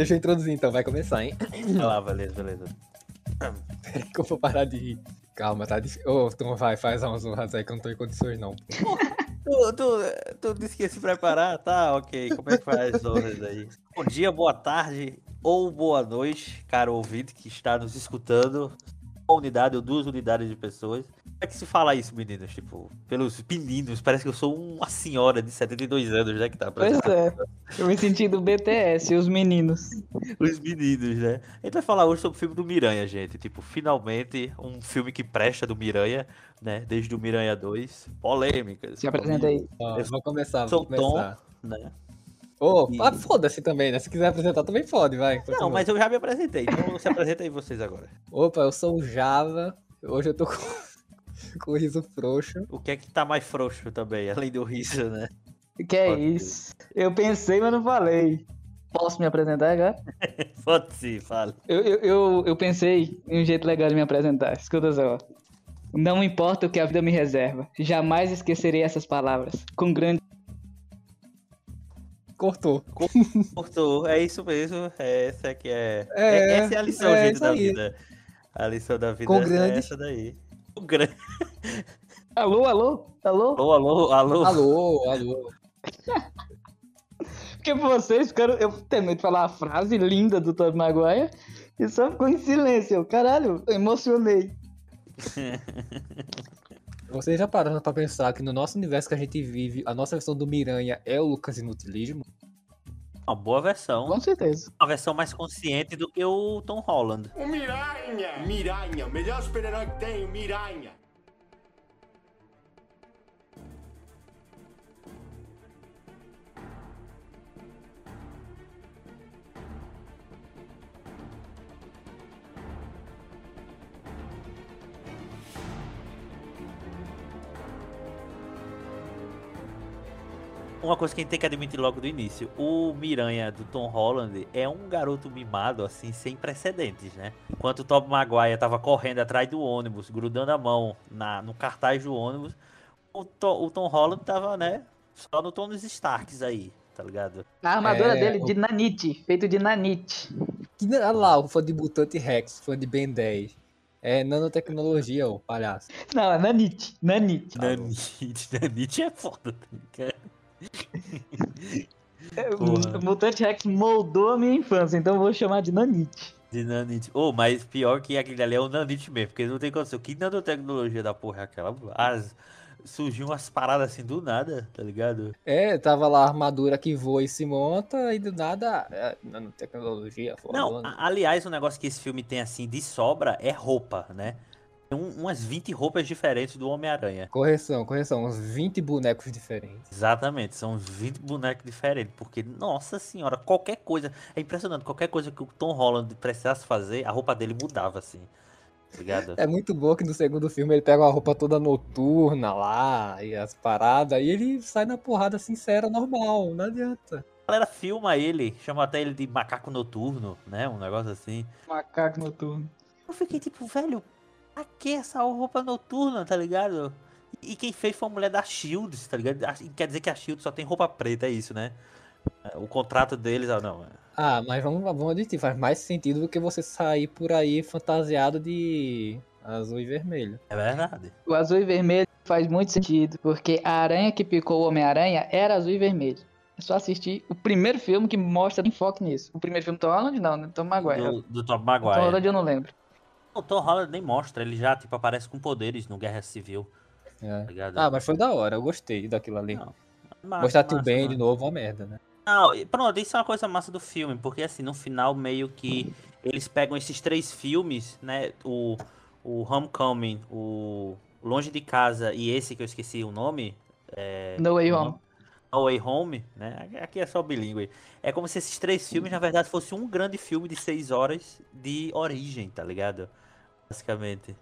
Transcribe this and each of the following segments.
Deixa eu introduzir então, vai começar, hein? Vai lá, beleza, beleza. Peraí que eu vou parar de rir. Calma, tá difícil. Ô, tu vai, faz umas honras aí que eu não tô em condições, não. Tu, tu, tu disse que ia se preparar? Tá, ok. Como é que faz as honras aí? Bom dia, boa tarde ou boa noite, caro ouvinte que está nos escutando. Uma unidade ou duas unidades de pessoas. Como é que se fala isso, meninos? Tipo, pelos meninos, parece que eu sou uma senhora de 72 anos, né? Que tá Pois apresentando. é. Eu me senti do BTS, os meninos. Os meninos, né? A gente vai falar hoje sobre o filme do Miranha, gente. Tipo, finalmente, um filme que presta do Miranha, né? Desde o Miranha 2. Polêmicas. Se apresenta aí. Eu vou começar, Sou vou o Tom, começar. né? Ô, E- ah, foda-se também, né? Se quiser apresentar também pode, vai. Não, mas eu já me apresentei, então se apresenta aí vocês agora. Opa, eu sou o Java. Hoje eu tô com, com o riso frouxo. O que é que tá mais frouxo também, além do riso, né? Que é Ok. isso? Eu pensei, mas não falei. Posso me apresentar agora? Pode sim, fala. Eu, eu, eu, eu pensei em um jeito legal de me apresentar. Escuta só. Não importa o que a vida me reserva, jamais esquecerei essas palavras. Com grande. Cortou. Cortou, é isso mesmo. é Essa que é. É, é- essa é a lição, é gente, da aí. vida. A lição da vida Com é grande- essa daí. Grande. Alô, alô, alô? Alô, alô, alô. Alô, alô. Porque vocês ficaram. Eu de falar a frase linda do Tobey Maguire e só ficou em silêncio. Eu, Caralho, eu emocionei. Vocês já pararam pra pensar que no nosso universo que a gente vive, a nossa versão do Miranha é o Lucas Inutilismo? Uma boa versão. Com certeza. Uma versão mais consciente do que o Tom Holland. O Miranha! Miranha, o melhor super-herói que tem, o Miranha! Uma coisa que a gente tem que admitir logo do início: o Miranha do Tom Holland é um garoto mimado, assim, sem precedentes, né? Enquanto o Tobey Maguire tava correndo atrás do ônibus, grudando a mão na, no cartaz do ônibus, o, To- o Tom Holland tava, né? Só no Tony Starks aí, tá ligado? A armadura É, dele o- de nanite, feito de nanite. Que, olha lá, o fã de Mutante Rex, fã de Ben 10. É nanotecnologia, ô palhaço. Não, é nanite, nanite. Nanite, Nanite é foda, tá? É, Porra. O Mutante Rex moldou a minha infância, então eu vou chamar de nanite. De Nanite. Oh, mas pior que aquele ali é o Nanite mesmo, porque não tem condição. Que nanotecnologia da porra é aquela? As, surgiu umas paradas assim do nada, tá ligado? É, tava lá a armadura que voa e se monta, e do nada, é, nanotecnologia, Não, a- aliás, um negócio que esse filme tem assim de sobra é roupa, né? Tem um- umas 20 roupas diferentes do Homem-Aranha. Correção, correção, uns 20 bonecos diferentes. Exatamente, são uns 20 bonecos diferentes, porque, nossa senhora, qualquer coisa, é impressionante, qualquer coisa que o Tom Holland precisasse fazer, a roupa dele mudava, assim, ligado? É muito bom que no segundo filme ele pega uma roupa toda noturna lá, e as paradas, e ele sai na porrada sincera, normal, não adianta. A galera filma ele, chama até ele de macaco noturno, né, um negócio assim. Macaco noturno. Eu fiquei tipo, velho, pra que essa roupa noturna, tá ligado? E quem fez foi a mulher da Shield, tá ligado? Quer dizer que a Shield só tem roupa preta, é isso, né? O contrato deles, ah, não. Ah, mas vamos, vamos admitir, faz mais sentido do que você sair por aí fantasiado de azul e vermelho. É verdade. O azul e vermelho faz muito sentido, porque a aranha que picou o Homem-Aranha era azul e vermelho. É só assistir o primeiro filme que mostra enfoque nisso. O primeiro filme Tom Holland não, né? Tom Maguire. Do, do Tom O Tom Maguire. Holland eu não lembro. O Tom Holland nem mostra, ele já, tipo, aparece com poderes no Guerra Civil, É. tá? Ah, mas foi da hora, eu gostei daquilo ali. Não, Massa, Mostrar Tio Ben de novo, uma merda, né? Não, pronto, isso é uma coisa massa do filme, porque assim, no final meio que eles pegam esses três filmes, né, o, o Homecoming, o Longe de Casa e esse que eu esqueci o nome, é, No Way Home. No Way Home, né, aqui é só bilíngue, é como se esses três filmes, na verdade, fossem um grande filme de seis horas de origem, tá ligado? Basicamente.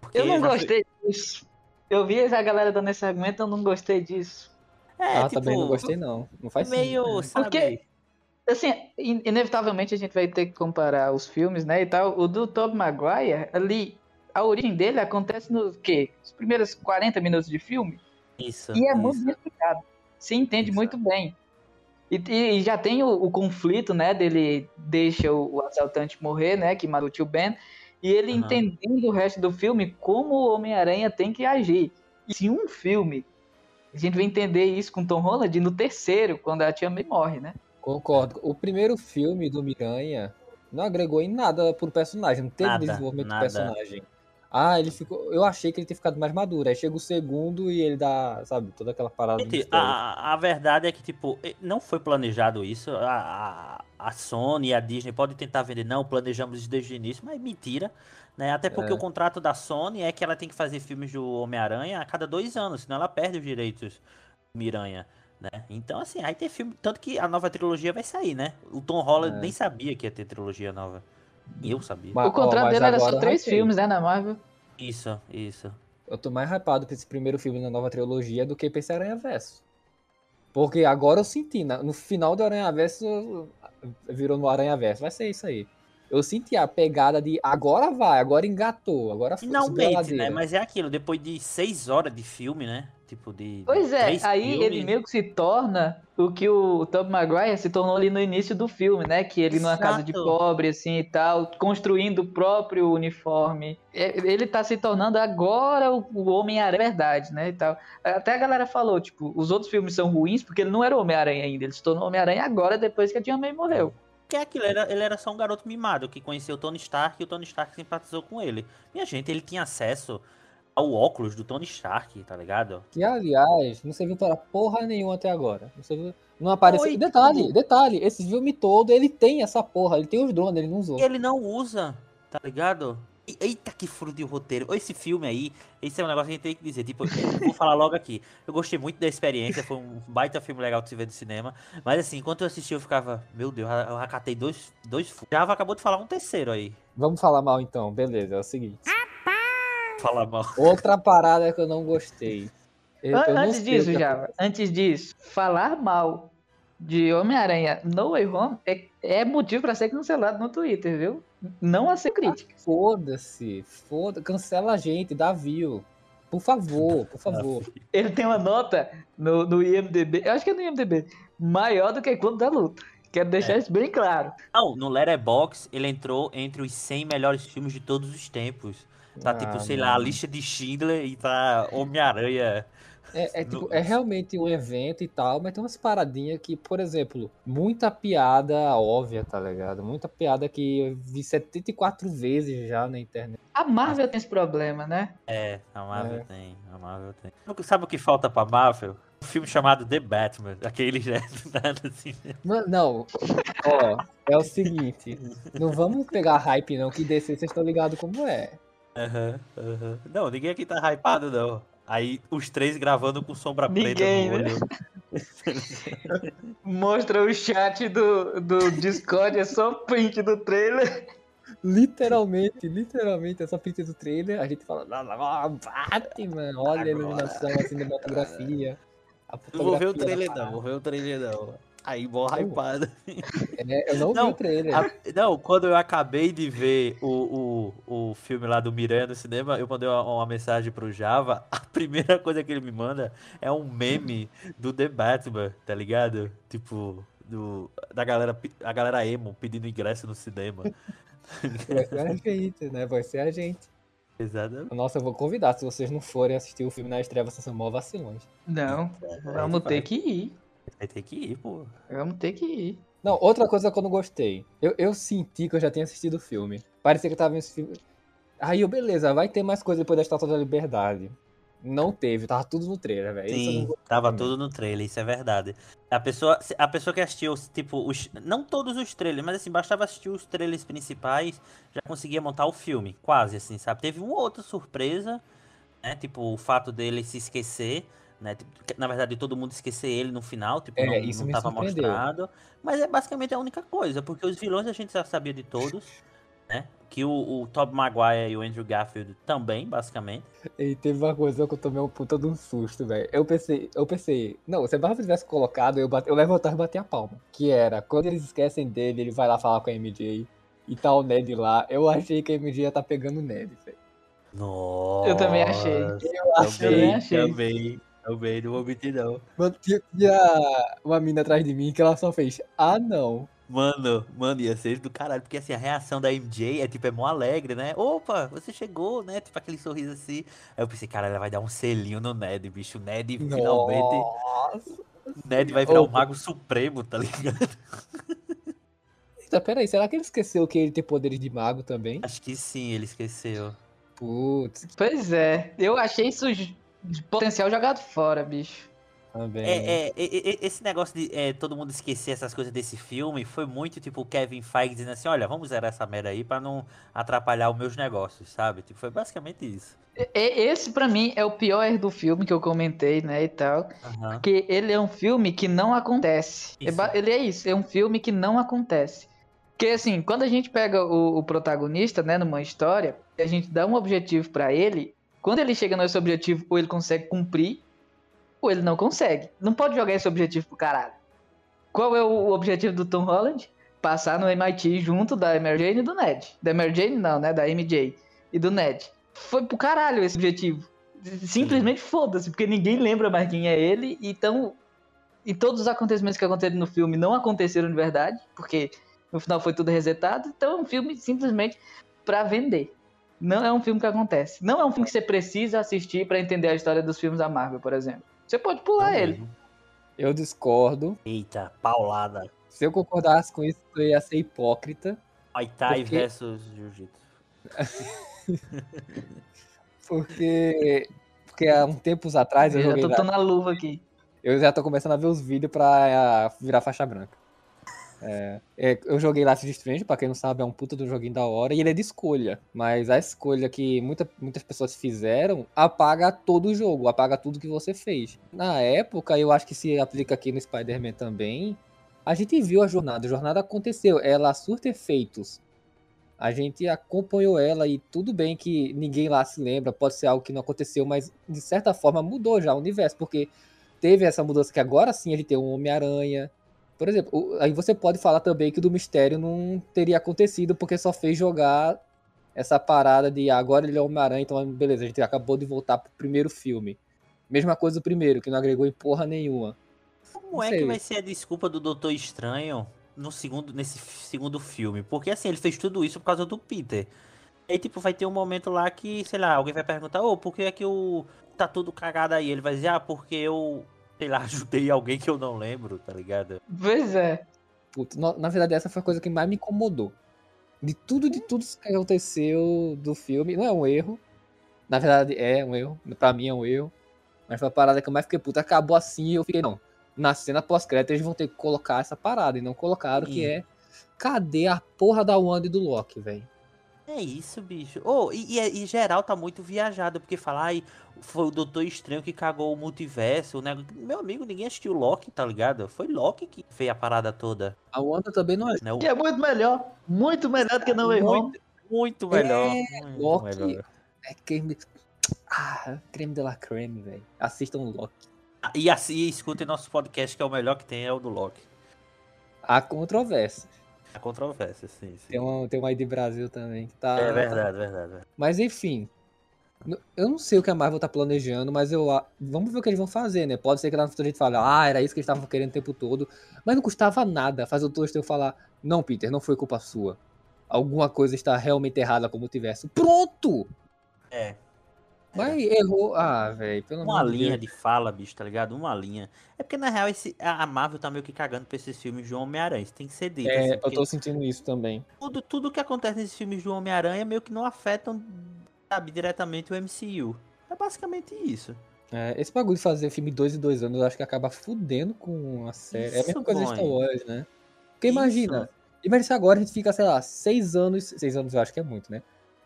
Porque Eu não gostei disso. Eu vi a galera dando esse argumento, eu não gostei disso. É, ah, tipo, também não gostei não. Não faz meio, sentido. sabe... Porque- Assim, in- inevitavelmente a gente vai ter que comparar os filmes, né, e tal. O do Tobey Maguire, ali, a origem dele acontece nos quê? Os primeiros 40 minutos de filme. Isso, E é isso. muito bem explicado. Se entende Isso. muito bem. E, e- e já tem o, o conflito, né? Dele deixa o, o assaltante morrer, né? Que matou o tio Ben. E ele Aham. entendendo o resto do filme como o Homem-Aranha tem que agir. E se um filme, a gente vai entender isso com Tom Holland no terceiro, quando a tia May morre, né? Concordo. O primeiro filme do Miranha não agregou em nada pro personagem, não teve Nada, desenvolvimento nada. do personagem. Ah, ele ficou. Eu achei que ele tinha ficado mais maduro. Aí chega o segundo e ele dá, sabe, toda aquela parada Gente, a, a verdade é que, tipo, não foi planejado isso. A, a, a Sony e a Disney podem tentar vender, não, planejamos isso desde o início, mas mentira. Né? Até porque É. o contrato da Sony é que ela tem que fazer filmes do Homem-Aranha a cada dois anos, senão ela perde os direitos do Miranha. Né? Então, assim, aí tem filme. Tanto que a nova trilogia vai sair, né? O Tom Holland É. nem sabia que ia ter trilogia nova. Eu sabia. Mas, o contrato ó, dele era só três hypei. filmes, né, na Marvel. Isso, isso. Eu tô mais hypado pra esse primeiro filme da nova trilogia do que pra esse Aranha Verso. Porque agora eu senti, na- no final do Aranha Verso, virou no Aranha Verso. Vai ser isso aí. Eu senti a pegada de agora vai, agora engatou, agora Finalmente, né? Mas é aquilo, depois de seis horas de filme, né? Tipo, de. Pois é, três aí ele filmes. meio que se torna o que o Tobey Maguire se tornou ali no início do filme, né? Que ele numa casa de pobre, assim, e tal, construindo o próprio uniforme. É, Ele tá se tornando agora o, o Homem-Aranha verdade, né, e tal. Até a galera falou, tipo, os outros filmes são ruins porque ele não era o Homem-Aranha ainda, ele se tornou Homem-Aranha agora, depois que a Tia May morreu. Que é aquilo, ele era, ele era só um garoto mimado que conheceu o Tony Stark e o Tony Stark simpatizou com ele. Minha gente, ele tinha acesso ao óculos do Tony Stark, tá ligado? Que, aliás, não serviu para porra nenhuma até agora. Não, serviu, não apareceu. Oi, detalhe, detalhe, esse filme todo, ele tem essa porra, ele tem os drones, ele não usou. E ele não usa, tá ligado? E- Eita, que furo de roteiro. Esse filme aí, esse é um negócio que a gente tem que dizer. Tipo, eu vou falar logo aqui. Eu gostei muito da experiência, foi um baita filme legal de se ver no cinema. Mas assim, enquanto eu assisti, eu ficava, meu Deus, eu acatei dois, dois furos. Java acabou de falar um terceiro aí. Vamos falar mal então, beleza, é o seguinte. Fala mal. Outra parada que eu não gostei. Eu, An- eu não antes disso, Java, antes disso, falar mal de Homem-Aranha No Way Home é, é motivo pra ser cancelado no Twitter, viu? Não a ser crítica. Foda-se, foda cancela a gente, dá view. Por favor, por favor. Ele tem uma nota no, no IMDB, eu acho que é no IMDB, maior do que Clube da Luta. Quero deixar isso bem claro. Não, no Letterboxd ele entrou entre os 100 melhores filmes de todos os tempos. Tá tipo, Ah, sei lá, a lista de Schindler e tá Homem-Aranha. É, é, tipo, é realmente um evento e tal, mas tem umas paradinhas que, por exemplo, muita piada óbvia, tá ligado? Muita piada que eu vi 74 vezes já na internet. A Marvel tem esse problema, né? É, a Marvel É. tem, a Marvel tem. Sabe o que- falta pra Marvel? Um filme chamado The Batman, aquele já do nada assim. Mano, não, ó, é o seguinte, não vamos pegar hype não, que DC vocês estão ligados como é. Aham, aham. Não, ninguém aqui tá hypado, não. Aí os três gravando com sombra Ninguém, preta né? no olho. Mostra o chat do, do Discord, é só print do trailer. Literalmente, literalmente, essa print do trailer, a gente fala, "Ah, Batman, olha a iluminação, a cinematografia. A Não vou ver o trailer, não, parada." vou ver o trailer, não. Aí, mó Não. hypado. É, eu não, Não, vi o trailer. A- não, quando eu acabei de ver o, o, o filme lá do Miranha no cinema, eu mandei uma, uma mensagem pro Java. A primeira coisa que ele me manda é um meme do The Batman, tá ligado? Tipo, do, da galera, a galera emo pedindo ingresso no cinema. Vai ser a gente, né? Vai ser a gente. Exatamente. Nossa, eu vou convidar, se vocês não forem assistir o filme na estreia, vocês são mó vacilões. Não, vamos ter que ir. Vai ter que ir, pô. Vamos ter que ir. Não, outra coisa que eu não gostei. Eu, eu senti que eu já tinha assistido o filme. Parecia que eu tava vendo esse filme. Aí eu, beleza, vai ter mais coisa depois da Estátua da Liberdade. Não teve, tava tudo no trailer, velho. Sim, tava também. tudo no trailer, isso é verdade. A pessoa, a pessoa que assistiu, tipo, os, não todos os trailers, mas assim, bastava assistir os trailers principais, já conseguia montar o filme, quase assim, sabe? Teve uma outra surpresa, né? Tipo, o fato dele se esquecer, né? Tipo, na verdade, todo mundo esquecer ele no final, tipo, É, não, isso não me tava mostrado. Mas é basicamente a única coisa, porque os vilões a gente já sabia de todos, né? Que o, o Tobey Maguire e o Andrew Garfield também, basicamente. E teve uma coisa que eu tomei um puta de um susto, velho. Eu pensei, eu pensei, não, se a Marvel tivesse colocado, eu, bate, eu levantava e batia a palma. Que era, quando eles esquecem dele, ele vai lá falar com a MJ e tá o Ned lá. Eu achei que a MJ ia tá pegando o Ned, velho. Nossa. Eu também achei. Eu também achei. achei. Também, Também não vou mentir, não. Mano, tinha, tinha uma mina atrás de mim que ela só fez, ah não. Mano, mano, ia ser do caralho, porque assim, a reação da MJ é tipo, é mó alegre, né? Opa, você chegou, né? Tipo aquele sorriso assim. Aí eu pensei, cara, ela vai dar um selinho no Ned, bicho. O Ned finalmente. Nossa. O Ned vai virar o Mago Supremo, tá ligado? Eita, peraí, será que ele esqueceu que ele tem poderes de mago também? Acho que sim, ele esqueceu. Putz, Pois é, eu achei isso de potencial jogado fora, bicho. também. É, é, é, é, esse negócio de é, todo mundo esquecer essas coisas desse filme foi muito tipo o Kevin Feige dizendo assim: olha, vamos zerar essa merda aí pra não atrapalhar os meus negócios, sabe? Tipo, foi basicamente isso. E- Esse pra mim é o pior do filme que eu comentei, né, e tal. Aham. Porque ele é um filme que não acontece. É Isso. Ele é isso, é um filme que não acontece. Porque assim, quando a gente pega o, o protagonista, né, numa história, e a gente dá um objetivo pra ele, quando ele chega nesse objetivo, ou ele consegue cumprir, ou ele não consegue. Não pode jogar esse objetivo pro caralho. Qual é o objetivo do Tom Holland? Passar no MIT junto da Mary Jane e do Ned. Da Mary Jane não, né, da MJ e do Ned. Foi pro caralho esse objetivo. Simplesmente foda-se, porque ninguém lembra mais quem é ele, então. E todos os acontecimentos que aconteceram no filme não aconteceram de verdade, porque no final foi tudo resetado, então é um filme simplesmente pra vender. Não é um filme que acontece. Não é um filme que você precisa assistir pra entender a história dos filmes da Marvel, por exemplo. Você pode pular ele. Eu discordo. Eita, paulada. Se eu concordasse com isso, eu ia ser hipócrita. Muay Thai Porque- versus Jiu-Jitsu. Porque. Porque há uns tempos atrás eu Eu já joguei. tô, lá- tô na luva aqui. Eu já tô começando a ver os vídeos pra ah, virar faixa branca. É, é, eu joguei Life is Strange, pra quem não sabe, é um puta do joguinho da hora, e ele é de escolha. Mas a escolha que muita, muitas pessoas fizeram apaga todo o jogo, apaga tudo que você fez. Na época, eu acho que se aplica aqui no Spider-Man também, a gente viu a jornada, a jornada aconteceu, ela surta efeitos. A gente acompanhou ela e tudo bem que ninguém lá se lembra, pode ser algo que não aconteceu, mas de certa forma mudou já o universo, porque teve essa mudança que agora sim gente tem um Homem-Aranha. Por exemplo, o- aí você pode falar também que o do Mistério não teria acontecido porque só fez jogar essa parada de ah, agora ele é Homem-Aranha, então beleza, a gente acabou de voltar pro primeiro filme. Mesma coisa do primeiro, que não agregou em porra nenhuma. Como é que vai ser a desculpa do Doutor Estranho no segundo, nesse segundo filme? Porque assim, ele fez tudo isso por causa do Peter. Aí, tipo, vai ter um momento lá que, sei lá, alguém vai perguntar, ô, por que é que o. tá tudo cagado aí? Ele vai dizer, ah, porque eu, sei lá, ajudei alguém que eu não lembro, tá ligado? Pois é. Puta, na verdade, essa foi a coisa que mais me incomodou. De tudo, de tudo que aconteceu do filme, não é um erro. Na verdade, é um erro. Pra mim é um erro. Mas foi a parada que eu mais fiquei puta. Acabou assim e eu fiquei, não. Na cena pós-crédito eles vão ter que colocar essa parada. E não colocaram, que Sim. é. Cadê a porra da Wanda e do Loki, velho? É isso, bicho. Oh, e, e, e geral tá muito viajado, porque falar, ai, foi o Doutor Estranho que cagou o multiverso, né? Meu amigo, ninguém assistiu Loki, tá ligado? Foi Loki que fez a parada toda. A Wanda também não é. Né? Que é muito melhor. Muito melhor do que não muito, muito melhor. muito Loki. melhor. É creme. Ah, creme de la creme, velho. Assistam o Loki. Ah, E assim, escutem nosso podcast, que é o melhor que tem, é o do Loki. Há controvérsia. A controvérsia, sim, sim. Tem um, tem um aí de Brasil também que tá. É verdade, verdade. verdade. Mas enfim. Eu não sei o que a Marvel tá planejando, mas eu. Vamos ver o que eles vão fazer, né? Pode ser que lá no futuro a gente fale, ah, era isso que eles estavam querendo o tempo todo. Mas não custava nada fazer o Toaster falar, não, Peter, não foi culpa sua. Alguma coisa está realmente errada com o multiverso. Pronto! É. Mas errou. Ah, velho, Uma de linha de fala, bicho, tá ligado? Uma linha. É porque, na real, esse, a Marvel tá meio que cagando pra esses filmes de Homem-Aranha. Isso tem que ser dito. É, assim, eu tô sentindo isso também. tudo, tudo que acontece nesses filmes do Homem-Aranha meio que não afetam, sabe, diretamente o MCU. É basicamente isso. É, esse bagulho de fazer filme dois e dois anos, eu acho que acaba fudendo com a série. é a mesma Isso, coisa de Star. Wars, né? Porque imagina, imagina se agora a gente fica, sei lá, seis anos. Seis anos eu acho que é muito, né?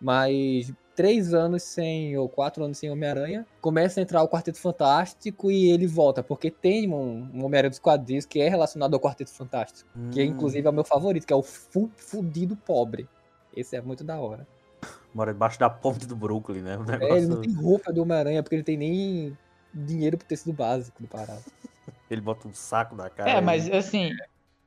Mas três anos sem, ou quatro anos sem Homem-Aranha, começa a entrar o Quarteto Fantástico e ele volta, porque tem um, um Homem-Aranha dos quadrinhos que é relacionado ao Quarteto Fantástico, que Hum, inclusive é o meu favorito, que é o fu fudido pobre. Esse é muito da hora. Mora debaixo da ponte do Brooklyn, né? Um É, ele não negócio- tem roupa do Homem-Aranha, porque ele tem nem dinheiro pro tecido básico do parado. ele bota um saco na cara. É, e- mas assim,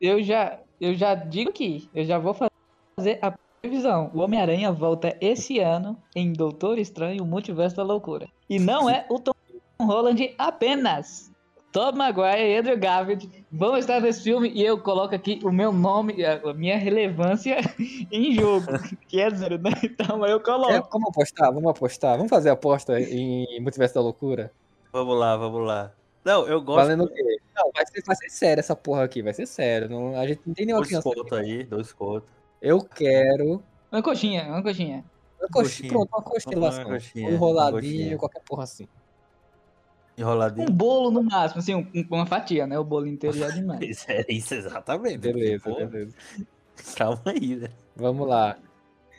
eu já, eu já digo aqui, eu já vou fazer a previsão. O Homem-Aranha volta esse ano em Doutor Estranho, o Multiverso da Loucura. E não é o Tom Holland apenas. Tom Maguire e Andrew Garfield vão estar nesse filme e eu coloco aqui o meu nome, a minha relevância em jogo, que é zero, né? Então eu É, coloco. vamos apostar, vamos apostar. Vamos fazer aposta em Multiverso da Loucura? Vamos lá, vamos lá. Não, eu gosto Valendo o quê? Não, vai ser, vai ser sério essa porra aqui, vai ser sério. Não, a gente não tem nenhuma dois criança. contos aí, dois contos. Eu quero. Uma coxinha, uma coxinha. Uma coxinha. pronto, uma. Uma coxinha, Um uma enroladinho, coxinha. qualquer porra assim. Um Enroladinho. bolo no máximo, assim, um- uma fatia, né? O bolo inteiro já é demais. Isso, é isso exatamente. Beleza, Pô, beleza. Calma aí, né? Vamos lá.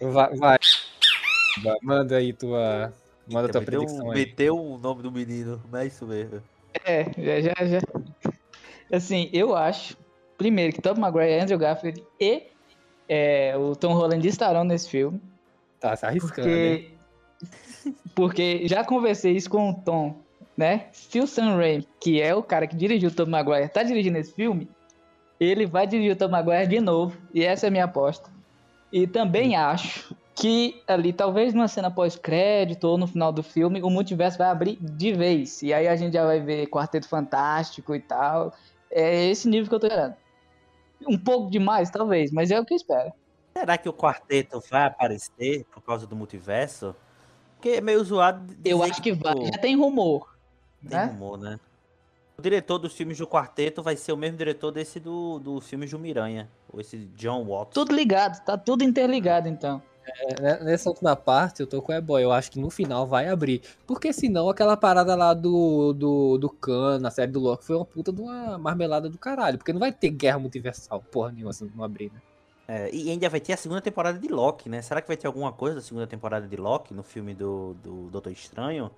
Vai, vai. Vai, Manda aí tua. Manda tua meteu, predicção um- aí. meteu o nome do menino, não é isso mesmo. É, já, já, já. Assim, eu acho, primeiro, que Tom Maguire, Andrew Garfield e é, o Tom Holland estarão nesse filme. Tá se arriscando. hein? Porque, porque já conversei isso com o Tom, né? Se o Sam Raimi, que é o cara que dirigiu o Tom Maguire, tá dirigindo esse filme, ele vai dirigir o Tom Maguire de novo. E essa é a minha aposta. E também acho que ali, talvez numa cena pós-crédito ou no final do filme, o multiverso vai abrir de vez. E aí a gente já vai ver Quarteto Fantástico e tal. É esse nível que eu tô esperando. Um pouco demais, talvez, mas é o que eu espero. Será que o quarteto vai aparecer por causa do multiverso? Porque é meio zoado. Eu acho que vai. tipo, Já tem rumor. Tem né? rumor, né? O diretor dos filmes do quarteto vai ser o mesmo diretor desse do, do filme do Miranha. Ou esse John Watts. Tudo ligado, tá tudo interligado então. É, né, Nessa última parte, eu tô com o E-Boy. Eu acho que no final vai abrir. Porque senão aquela parada lá do, do, do Khan, na série do Loki, foi uma puta de uma marmelada do caralho. Porque não vai ter guerra multiversal, porra nenhuma, se não abrir, né? É, e ainda vai ter a segunda temporada de Loki, né? Será que vai ter alguma coisa da segunda temporada de Loki no filme do, do Doutor Estranho?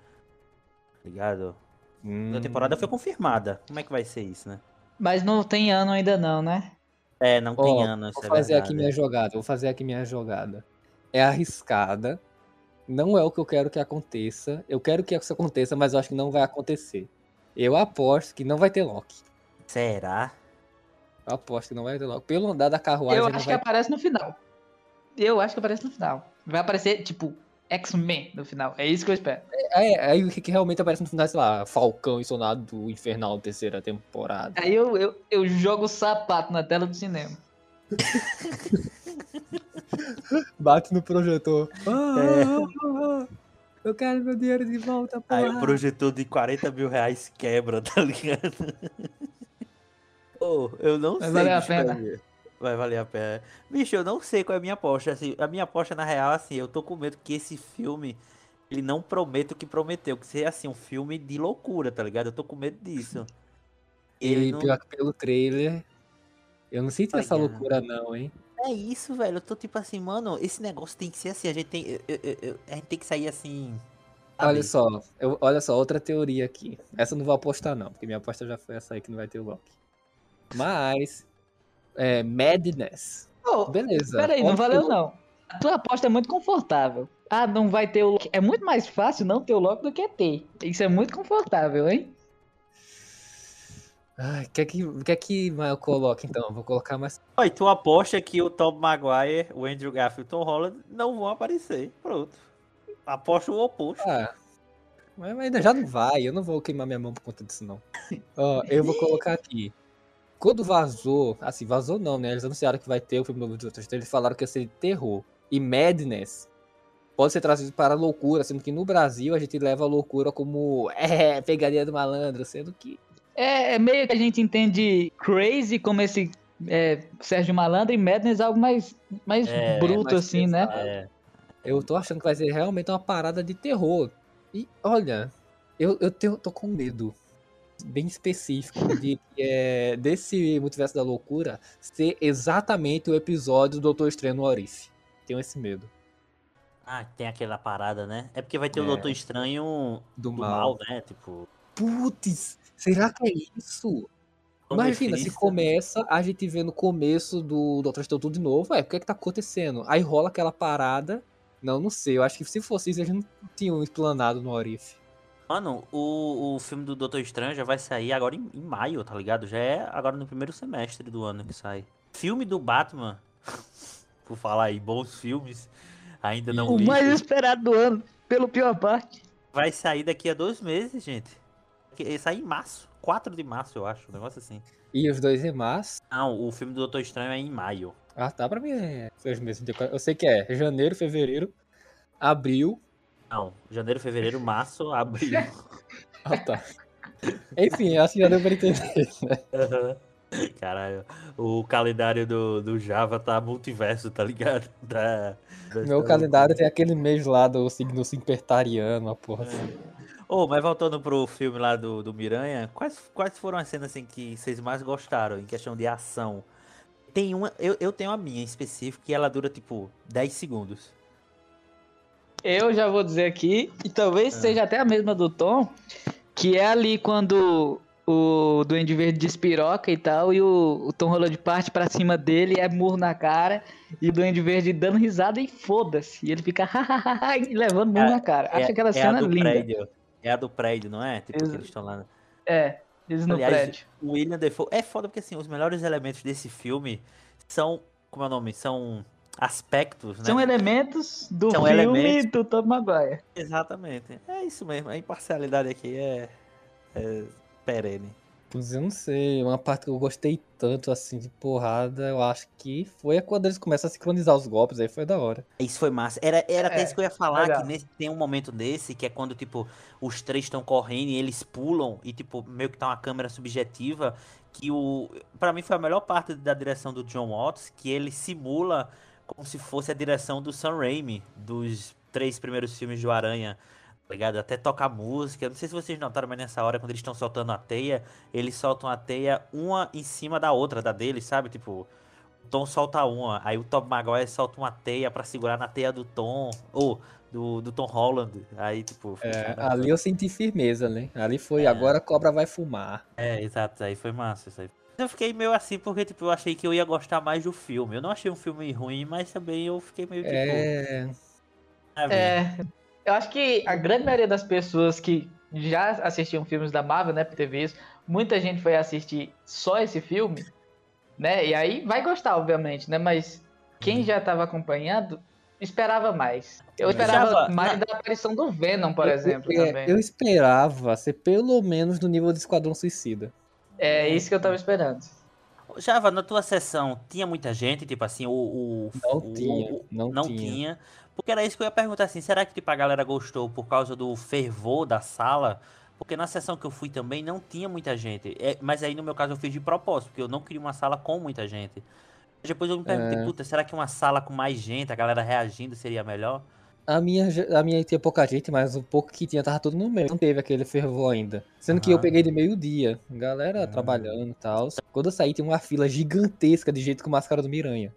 Ligado? A segunda Hum. temporada foi confirmada. Como é que vai ser isso, né? Mas não tem ano ainda não, né? É, não tem ano, Vou é fazer aqui verdade. minha jogada. Vou fazer aqui minha jogada. É arriscada. Não é o que eu quero que aconteça. Eu quero que isso aconteça, mas eu acho que não vai acontecer. Eu aposto que não vai ter Loki. Será? Eu aposto que não vai ter Loki. Pelo andar da carruagem, Eu não acho que vai aparece no final. Eu acho que aparece no final. Vai aparecer, tipo, X-Men no final. É isso que eu espero. É, aí o que que realmente aparece no final, sei lá, Falcão e Sonado do Infernal terceira temporada. Aí eu, eu, eu jogo o sapato na tela do cinema. Bate no projetor. Ah, ah, ah, ah. Eu quero meu dinheiro de volta, Aí porra. o projetor de 40 mil reais quebra, tá ligado? Pô, eu não Vai sei. valer a pena. vai- Vai valer a pena. Bicho, eu não sei qual é a minha aposta. Assim, a minha aposta, na real, assim, eu tô com medo que esse filme, ele não prometa o que prometeu. Que seja, assim, um filme de loucura, tá ligado? Eu tô com medo disso. Ele E não... pior que pelo trailer, eu não senti essa loucura não, hein? É isso, velho. Eu tô tipo assim, mano, esse negócio tem que ser assim. A gente tem, eu- eu- eu- a gente tem que sair assim. sabe? Olha só, eu- olha só, outra teoria aqui. Essa eu não vou apostar não, porque minha aposta já foi essa aí que não vai ter o Loki. Mas, é, Madness. Pô, Beleza. peraí, não valeu não. A tua aposta é muito confortável. Ah, não vai ter o Loki. É muito mais fácil não ter o Loki do que ter. Isso é muito confortável, hein? Ai, quer que, quer que eu coloque então? Vou colocar mais. E tu aposta que o Tom Maguire, o Andrew Garfield e o Tom Holland não vão aparecer. Pronto. Aposto o oposto. Ah, mas ainda já não vai, eu não vou queimar minha mão por conta disso não. Ó, eu vou colocar aqui. Quando vazou, assim, vazou não, né? Eles anunciaram que vai ter o filme novo Doutor Estranho, eles falaram que ia ser terror. E Madness pode ser trazido para loucura, sendo que no Brasil a gente leva a loucura como é, pegadinha do malandro, sendo que É, é meio que a gente entende crazy como esse é, Sérgio Malandro e Madness algo mais, mais É, bruto, mais assim, né? pesado. É. eu tô achando que vai ser realmente uma parada de terror. E olha, eu, eu tenho, tô com medo bem específico de é, desse multiverso da loucura ser exatamente o episódio do Doutor Estranho no Orif. Tenho esse medo. Ah, tem aquela parada, né? É porque vai ter o É. Doutor Estranho Do, do mal. mal, né? Tipo. Putz, será que é isso? Como Imagina, se Mephisto. começa a gente vê no começo do Doutor Estranho tudo de novo, é, o que é que tá acontecendo? Aí rola aquela parada. Não, não sei, eu acho que se fosse isso, eles não tinham explanado no Orif. Mano, o, o filme do Doutor Estranho já vai sair agora em, em maio, tá ligado? Já é agora no primeiro semestre do ano que sai. Filme do Batman, por falar aí, bons filmes, ainda não O vi. mais esperado do ano, pelo pior parte. Vai sair daqui a dois meses, gente. Que ele sai em março. 4 de março, eu acho. Um negócio assim. E os dois em março. Não, o filme do Doutor Estranho é em maio. Ah, tá, pra mim é seis meses. Eu sei que é janeiro, fevereiro, abril. Não, janeiro, fevereiro, março, abril. Ah, tá. Enfim, assim já deu pra entender, né? Caralho, o calendário do, do Java tá multiverso, tá ligado? Tá, tá- Meu calendário tem aquele mês lá do signo simpertariano, a porra. assim. Ô, mas voltando pro filme lá do, do Miranha, quais, quais foram as cenas assim que vocês mais gostaram em questão de ação? Tem uma, eu, eu tenho a minha em específico, que ela dura tipo 10 segundos. Eu já vou dizer aqui, e talvez seja até a mesma do Tom, que é ali quando o Duende Verde despiroca e tal, e o, o Tom Holland parte pra cima dele, é murro na cara, e o Duende Verde dando risada e foda-se. E ele fica e levando murro É- na cara. Acho aquela é cena linda. prédio. É a do prédio, não é? Tipo, que Exa- eles estão lá. É, eles no Aliás, prédio. O William Defoe. É foda porque assim, os melhores elementos desse filme são. Como é o nome? São aspectos, né? São elementos do São filme elementos. do Tom Maguire. Exatamente. É isso mesmo. A imparcialidade aqui é. é perene. Pois eu não sei, uma parte que eu gostei tanto assim de porrada, eu acho que foi quando eles começam a sincronizar os golpes, aí foi da hora. Isso foi massa. Era, era até É, isso que eu ia falar, legal. que nesse- tem um momento desse, que é quando, tipo, os três estão correndo e eles pulam, e, tipo, meio que tá uma câmera subjetiva, que o... Pra mim foi a melhor parte da direção do John Watts, que ele simula como se fosse a direção do Sam Raimi, dos três primeiros filmes do Aranha, ligado? Até toca música. Não sei se vocês notaram, mas nessa hora, quando eles estão soltando a teia, eles soltam a teia uma em cima da outra, da deles, sabe? Tipo, o Tom solta uma, aí o Tom Maguire solta uma teia pra segurar na teia do Tom, ou do, do Tom Holland. Aí, tipo, É, ali eu senti firmeza, né? Ali foi, É. agora a cobra vai fumar. É, exato, aí foi massa isso aí. Eu fiquei meio assim porque, tipo, eu achei que eu ia gostar mais do filme. Eu não achei um filme ruim, mas também eu fiquei meio tipo. É, sabe? É, eu acho que a grande maioria das pessoas que já assistiam filmes da Marvel, né, por ter visto, muita gente foi assistir só esse filme, né, e aí vai gostar, obviamente, né, mas quem já tava acompanhando esperava mais. Eu Eu esperava mais na- da aparição do Venom, por eu- exemplo, é, também. eu esperava ser pelo menos no nível de Esquadrão Suicida. É isso que eu tava esperando. Java, na tua sessão, tinha muita gente, tipo assim, o. o Não o- tinha, o- não não tinha. tinha. Porque era isso que eu ia perguntar assim, será que tipo, a galera gostou por causa do fervor da sala? Porque na sessão que eu fui também não tinha muita gente. É, mas aí no meu caso eu fiz de propósito, porque eu não queria uma sala com muita gente. Depois eu me perguntei, É. puta, será que uma sala com mais gente, a galera reagindo, seria melhor? A minha, a minha tinha pouca gente, mas o pouco que tinha tava todo no meio. Não teve aquele fervor ainda. Sendo que eu Aham. peguei de meio-dia. Galera trabalhando e tal. Quando eu saí, tinha uma fila gigantesca de gente com máscara do Miranha.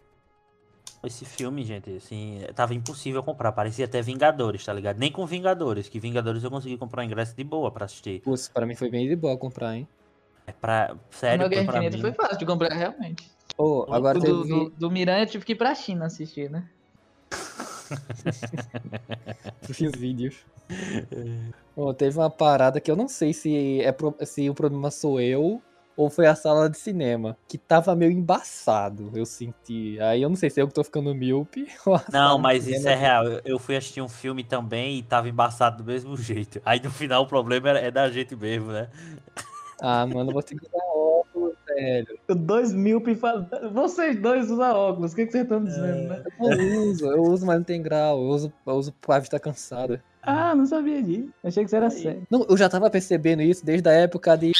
Esse filme, gente, assim, tava impossível comprar. Parecia até Vingadores, tá ligado? Nem com Vingadores, que Vingadores eu consegui comprar um ingresso de boa pra assistir. Putz, pra mim foi bem de boa comprar, hein? É pra. Sério, foi pra mim. foi fácil de comprar, realmente. Pô, agora o teve... do, do, do Miranha eu tive que ir pra China assistir, né? os vídeos. Pô, teve uma parada que eu não sei se, é pro- se o problema sou eu ou foi a sala de cinema, que tava meio embaçado, eu senti. Aí eu não sei se eu que tô ficando míope ou a Não, mas isso é real. Eu- fui assistir um filme também e tava embaçado do mesmo jeito. Aí no final o problema é é da gente mesmo, né? Ah, mano, ter que velho. Dois falando. Vocês dois usam óculos, o que, que vocês estão dizendo, né? Eu uso, eu uso, mas não tem grau. Eu uso, eu uso pra vista cansada. Ah, não sabia disso. Achei que isso era sério. Não, eu já tava percebendo isso desde a época de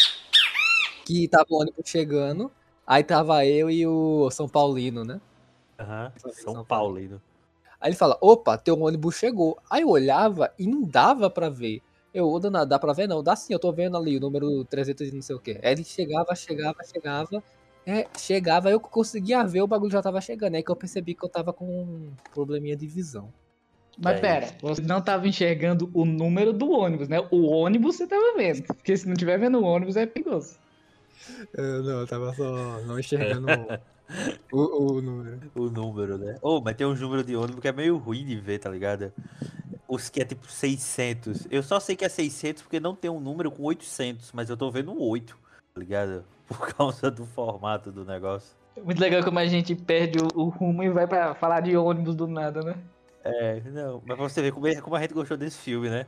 que tava o ônibus chegando. Aí tava eu e o São Paulino, né? Aham. São São Paulino. Aí ele fala, opa, teu ônibus chegou. Aí eu olhava e não dava pra ver. Eu, ô dona, dá pra ver? Não, dá sim, eu tô vendo ali o número 300 e não sei o que. Aí ele chegava, chegava, chegava. É, chegava, eu conseguia ver, o bagulho já tava chegando. Aí que eu percebi que eu tava com um probleminha de visão. Mas É pera, você não tava enxergando o número do ônibus, né? O ônibus você tava vendo. Porque se não tiver vendo o ônibus é perigoso. Eu não, eu tava só não enxergando o, o número. O número, né? Ô, mas tem uns números de ônibus que é meio ruim de ver, tá ligado? Os que é tipo 600. Eu só sei que é 600 porque não tem um número com 800, mas eu tô vendo um 8, tá ligado? Por causa do formato do negócio. Muito legal como a gente perde o, o rumo e vai pra falar de ônibus do nada, né? É, não, mas pra você ver como, é- como a gente gostou desse filme, né?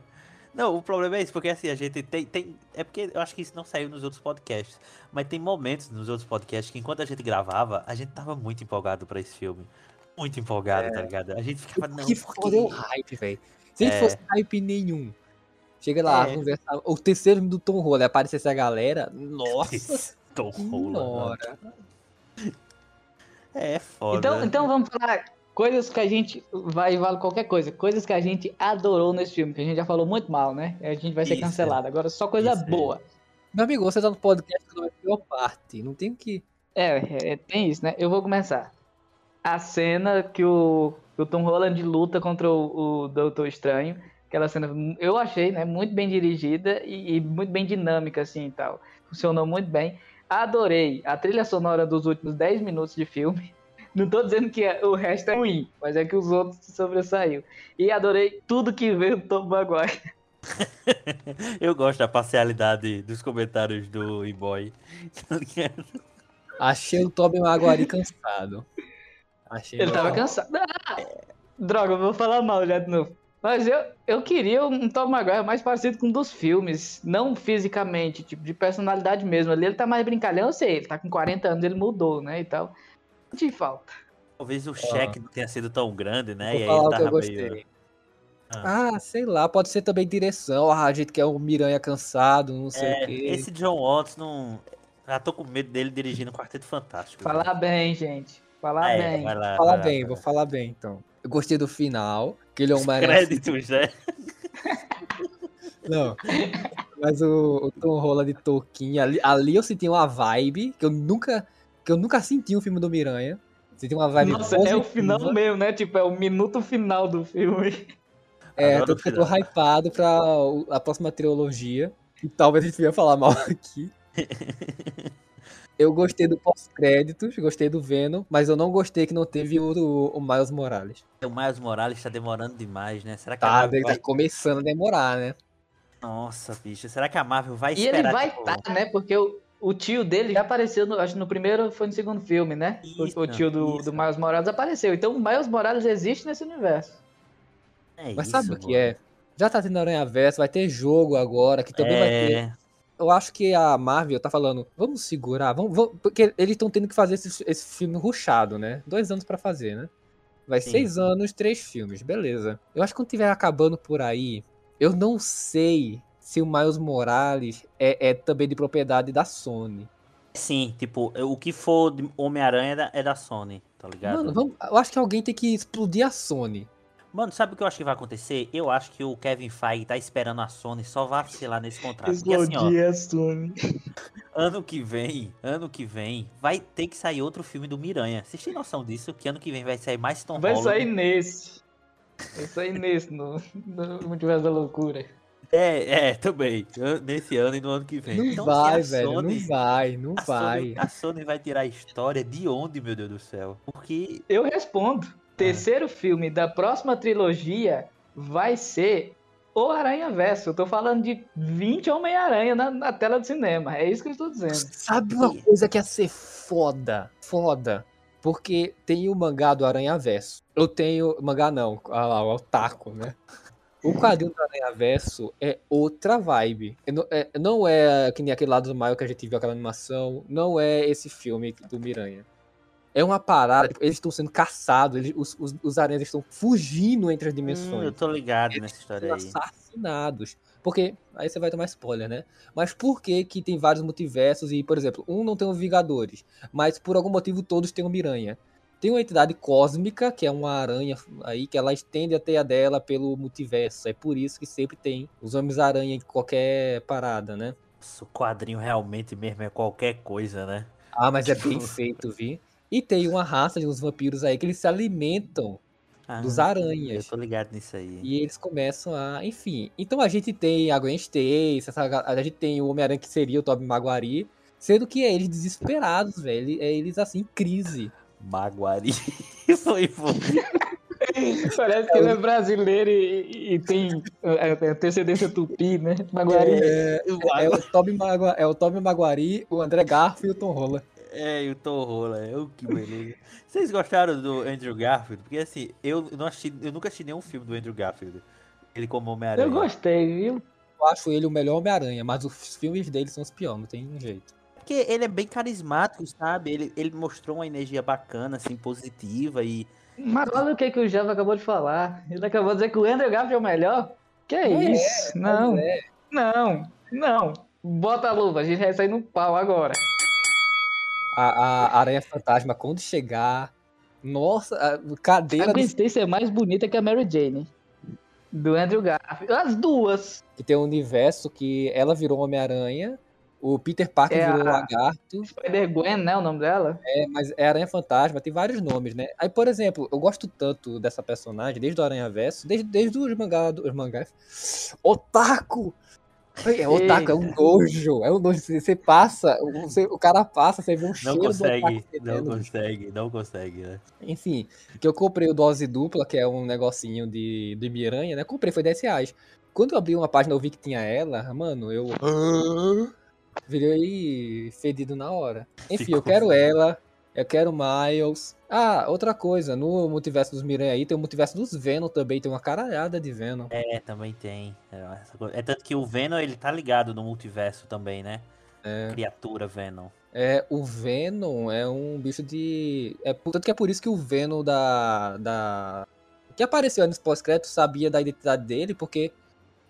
Não, o problema é isso, porque assim, a gente tem, tem. É porque eu acho que isso não saiu nos outros podcasts. Mas tem momentos nos outros podcasts que enquanto a gente gravava, a gente tava muito empolgado pra esse filme. Muito empolgado, tá ligado? A gente ficava, não, que por foda é o quê? hype, velho. Se a gente É. fosse hype nenhum, chega lá, É. conversar. O terceiro do Tom Holland aparecesse a galera, nossa Tom Holland. senhora. É foda. Então, então vamos falar coisas que a gente vai vale qualquer coisa, coisas que a gente adorou nesse filme, que a gente já falou muito mal, né? A gente vai ser Isso. cancelado. Agora só coisa Isso aí. boa. Meu amigo, você tá no podcast que não é pior parte. Não tem o que. É, é, tem isso, né? Eu vou começar. A cena que o, que o Tom Holland luta contra o, o Doutor Estranho. Aquela cena, eu achei, né? Muito bem dirigida e, e muito bem dinâmica, assim e tal. Funcionou muito bem. Adorei a trilha sonora dos últimos 10 minutos de filme. Não tô dizendo que é- o resto é ruim, mas é que os outros se sobressaiu. E adorei tudo que veio do Tom Maguire. Eu gosto da parcialidade dos comentários do E-Boy. Tá? Achei o Tobey Maguire cansado. Achei Ele tava cansado. Ah, droga, eu vou falar mal já de novo. Mas eu, eu queria um Tom Maguire mais parecido com um dos filmes. Não fisicamente, tipo, de personalidade mesmo. Ali ele tá mais brincalhão, eu sei. Ele tá com 40 anos, ele mudou, né, e tal. Senti falta. Talvez o cheque não tenha sido tão grande, né? E Vou aí falar ele o que eu tava gostei. meio. Ah, sei lá, pode ser também direção. Ah, a gente quer um Miranha cansado, não sei o É, quê. esse John Watts não. Já tô com medo dele dirigindo Quarteto Fantástico. Falar bem, gente. Falar é, bem. vai lá, Falar vai lá, bem, vai vou falar bem então. Eu gostei do final, que ele é um Homem-Aranha. Créditos, né? Não. Mas o, o Tom Holland de Tolkien, ali, ali eu senti uma vibe que eu nunca que eu nunca senti um filme do Miranha. Senti uma vibe Nossa, é o positiva. final mesmo, né? Tipo, é o minuto final do filme. É, tanto que eu tô hypado pra a próxima trilogia. E talvez a gente venha falar mal aqui. Eu gostei do pós-créditos, gostei do Venom, mas eu não gostei que não teve o, o, o Miles Morales. O Miles Morales tá demorando demais, né? Será que a Tá, Marvel tá vai... começando a demorar, né? Nossa, bicho. Será que a Marvel vai E esperar? ele vai tipo, estar, né? Porque o, o tio dele já apareceu, no, acho que no primeiro foi no segundo filme, né? O- o, Isso, tio do, isso. do Miles Morales apareceu. Então o Miles Morales existe nesse universo. É Mas isso, sabe o que é? Já tá tendo Aranha Verso, vai ter jogo agora, que também vai ter. Eu acho que a Marvel tá falando, vamos segurar, vamos, vamos- porque eles estão tendo que fazer esse, esse filme ruchado, né? Dois anos pra fazer, né? Vai Sim. seis anos, três filmes, beleza. Eu acho que quando tiver acabando por aí, eu não sei se o Miles Morales é, é também de propriedade da Sony. Sim, tipo, o que for de Homem-Aranha é da, é da Sony, tá ligado? Mano, vamos- eu acho que alguém tem que explodir a Sony. Mano, sabe o que eu acho que vai acontecer? Eu acho que o Kevin Feige tá esperando a Sony só vacilar nesse contrato. Porque assim, ó, a Sony. ano que vem, ano que vem, vai ter que sair outro filme do Miranha. Vocês têm noção disso? Que ano que vem vai sair mais Tom Vai Holland? sair nesse. Vai sair nesse, no, no Multiverso da Loucura. É, é, também. Nesse ano e no ano que vem. Não Então, vai, velho, Sony- não vai, não a vai. Sony, a Sony vai tirar a história de onde, meu Deus do céu? Porque Eu respondo. Terceiro filme da próxima trilogia vai ser o Aranha Verso. Eu tô falando de 20 Homem-Aranha na, na tela do cinema. É isso que eu estou dizendo. Sabe uma coisa que ia ser foda? Foda. Porque tem o mangá do Aranha Verso. Eu tenho. Mangá não, ah lá, o Taco, né? O quadrinho do Aranha Verso é outra vibe. É no- é- não é que nem aquele lado do Maio que a gente viu aquela animação. Não é esse filme do Miranha. É uma parada, tipo, eles estão sendo caçados, eles- os, os, os aranhas estão fugindo entre as hum, dimensões eu tô ligado Eles nessa história aí. assassinados. Porque, aí você vai tomar spoiler, né? Mas por que que tem vários multiversos e, por exemplo, um não tem os Vingadores, mas por algum motivo todos têm o Miranha? Tem uma entidade cósmica, que é uma aranha aí, que ela estende a teia dela pelo multiverso. É por isso que sempre tem os Homens-Aranha em qualquer parada, né? O quadrinho realmente mesmo é qualquer coisa, né? Ah, mas é bem feito, vi. E tem uma raça de uns vampiros aí que eles se alimentam Ah, dos Eu aranhas. tô ligado nisso aí. E eles começam a. Enfim. Então a gente tem a Gwen Stacy, a gente tem o Homem-Aranha que seria o Tobey Maguari. Sendo que é eles desesperados, velho. É eles assim, em crise. Maguari. Foi. Parece que ele é brasileiro e, e- tem é, é, antecedência tupi, né? Maguari. É, é o Tobey Magua, é o Tobey Maguari, o André Garfield e o Tom Holland. É, e o Tom Holland, é o que beleza. Vocês gostaram do Andrew Garfield? Porque assim, eu não assisti, eu nunca assisti nenhum filme do Andrew Garfield. Ele como Homem-Aranha. Eu gostei, viu? Eu acho ele o melhor Homem-Aranha, mas os filmes dele são os piores, não tem jeito. Porque ele é bem carismático, sabe? Ele, ele mostrou uma energia bacana, assim, positiva e. Mas olha o que, que o Java acabou de falar. Ele acabou de dizer que o Andrew Garfield é o melhor. Que é, É, isso? Não, Mas é, não, não. Bota a luva, a gente vai sair no pau agora. A, a Aranha Fantasma, quando chegar. Nossa, a cadeira A do Gwen Stacy é mais bonita que a Mary Jane. Do Andrew Garfield. As duas. que tem um universo que ela virou Homem-Aranha, o Peter Parker É virou a- Lagarto, Spider-Gwen, né? O nome dela? é, mas é Aranha Fantasma, tem vários nomes, né? Aí, por exemplo, eu gosto tanto dessa personagem, desde o Aranha Verso, desde, desde os mangás. Os mangás. Otaku! É, otaku, é um nojo, é um nojo. Você, passa, você- o cara passa, você vê um Não cheiro consegue, do otaku não consegue, não consegue, né? Enfim, que eu comprei o Dose Dupla, que é um negocinho de, de Miranha, né? Comprei, foi 10 reais. Quando eu abri uma página eu vi que tinha ela, mano, eu. Virei fedido na hora. Enfim, Ficou eu quero ela, eu quero Miles. Ah, outra coisa, no multiverso dos Miranha aí tem o multiverso dos Venom também, tem uma caralhada de Venom. É, também tem. É, é tanto que o Venom, ele tá ligado no multiverso também, né? É. Criatura Venom. É, o Venom é um bicho de. É, tanto que é por isso que o Venom da. da... Que apareceu nos pós-créditos sabia da identidade dele, porque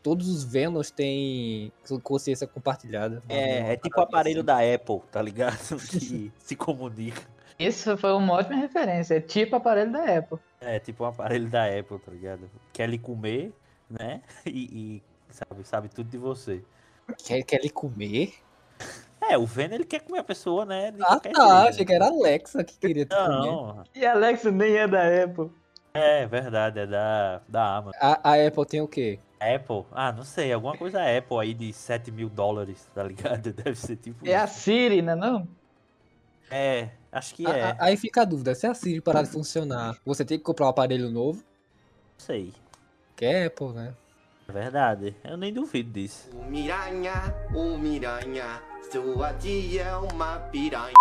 todos os Venoms têm consciência compartilhada. É, é tipo o aparelho assim. da Apple, tá ligado? Que se comunica. Isso foi uma ótima referência. É tipo aparelho da Apple. É, tipo um aparelho da Apple, tá ligado? Quer lhe comer, né? E, e sabe, sabe tudo de você. Quer, quer ele comer? É, o Venom, ele quer comer a pessoa, né? De Ah, tá. jeito, Achei né? que era a Alexa que queria te comer. Não, E Alex nem é da Apple. é verdade, é da, da Amazon. A, a Apple tem o quê? Apple? Ah, não sei, alguma coisa Apple aí de 7 mil dólares, tá ligado? Deve ser tipo É a isso. Siri, né não? É, acho que A- é, a- aí fica a dúvida: se a Siri parar de funcionar, você tem que comprar um aparelho novo? não sei. Que é Apple, né? É verdade, eu nem duvido disso. O Miranha, o Miranha, sua tia é uma piranha.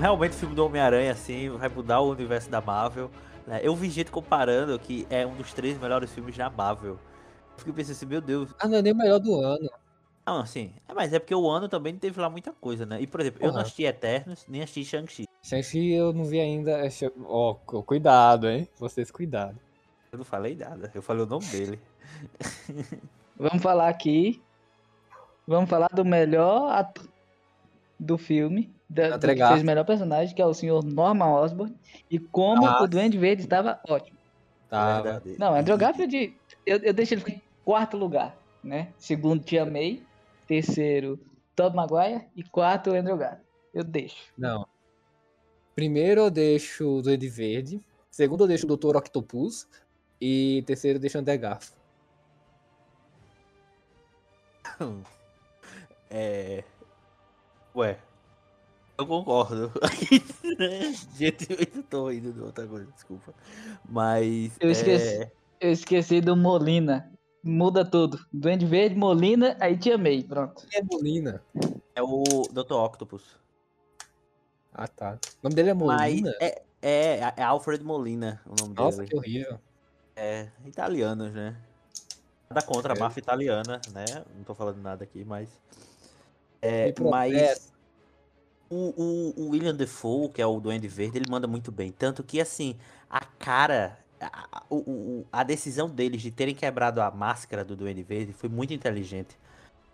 Realmente o filme do Homem-Aranha, assim, vai mudar o universo da Marvel. Né? Eu vi gente comparando que é um dos três melhores filmes da Marvel. Eu fiquei pensando assim, meu Deus. Ah, não é nem o melhor do ano. Não, assim, é, mas é porque o ano também teve lá muita coisa, né? E, por exemplo, eu não assisti Eternos, nem assisti Shang-Chi. Shang-Chi eu não vi ainda. é Ó, cu- cuidado, hein? Vocês cuidado. Eu não falei nada, eu falei o nome dele. Vamos falar aqui. Vamos falar do melhor ator do filme. Da, do que fez o melhor personagem, que é o senhor Norman Osborn. E como Ah. o Duende Verde estava ótimo. Tá. Verdade. Não, Andrew Garfield, eu, eu deixo ele em quarto lugar, né? Segundo, Tia May. Terceiro, Tobey Maguire. E quarto, Andrew Garfield. Eu deixo. Não. Primeiro eu deixo o Duende Verde. Segundo eu deixo o Dr. Octopus. E terceiro eu deixo o André Garfo. É. Ué. Eu concordo. Gente, eu tô indo de outra coisa, desculpa. Mas. Eu esqueci. é, Eu esqueci do Molina. Muda tudo. Duende Verde, Molina, aí Tia May. Pronto. Quem é Molina? É o Dr. Octopus. Ah, tá. O nome dele é Molina? é, é, é Alfred Molina o nome Nossa, dele. que horrível. É, italianos, né? Nada contra a É. máfia italiana, né? Não tô falando nada aqui, mas. É, mas. O, o, o William Defoe, que é o Duende Verde, ele manda muito bem. Tanto que, assim, a cara. A, o- a decisão deles de terem quebrado a máscara do Duende Verde foi muito inteligente.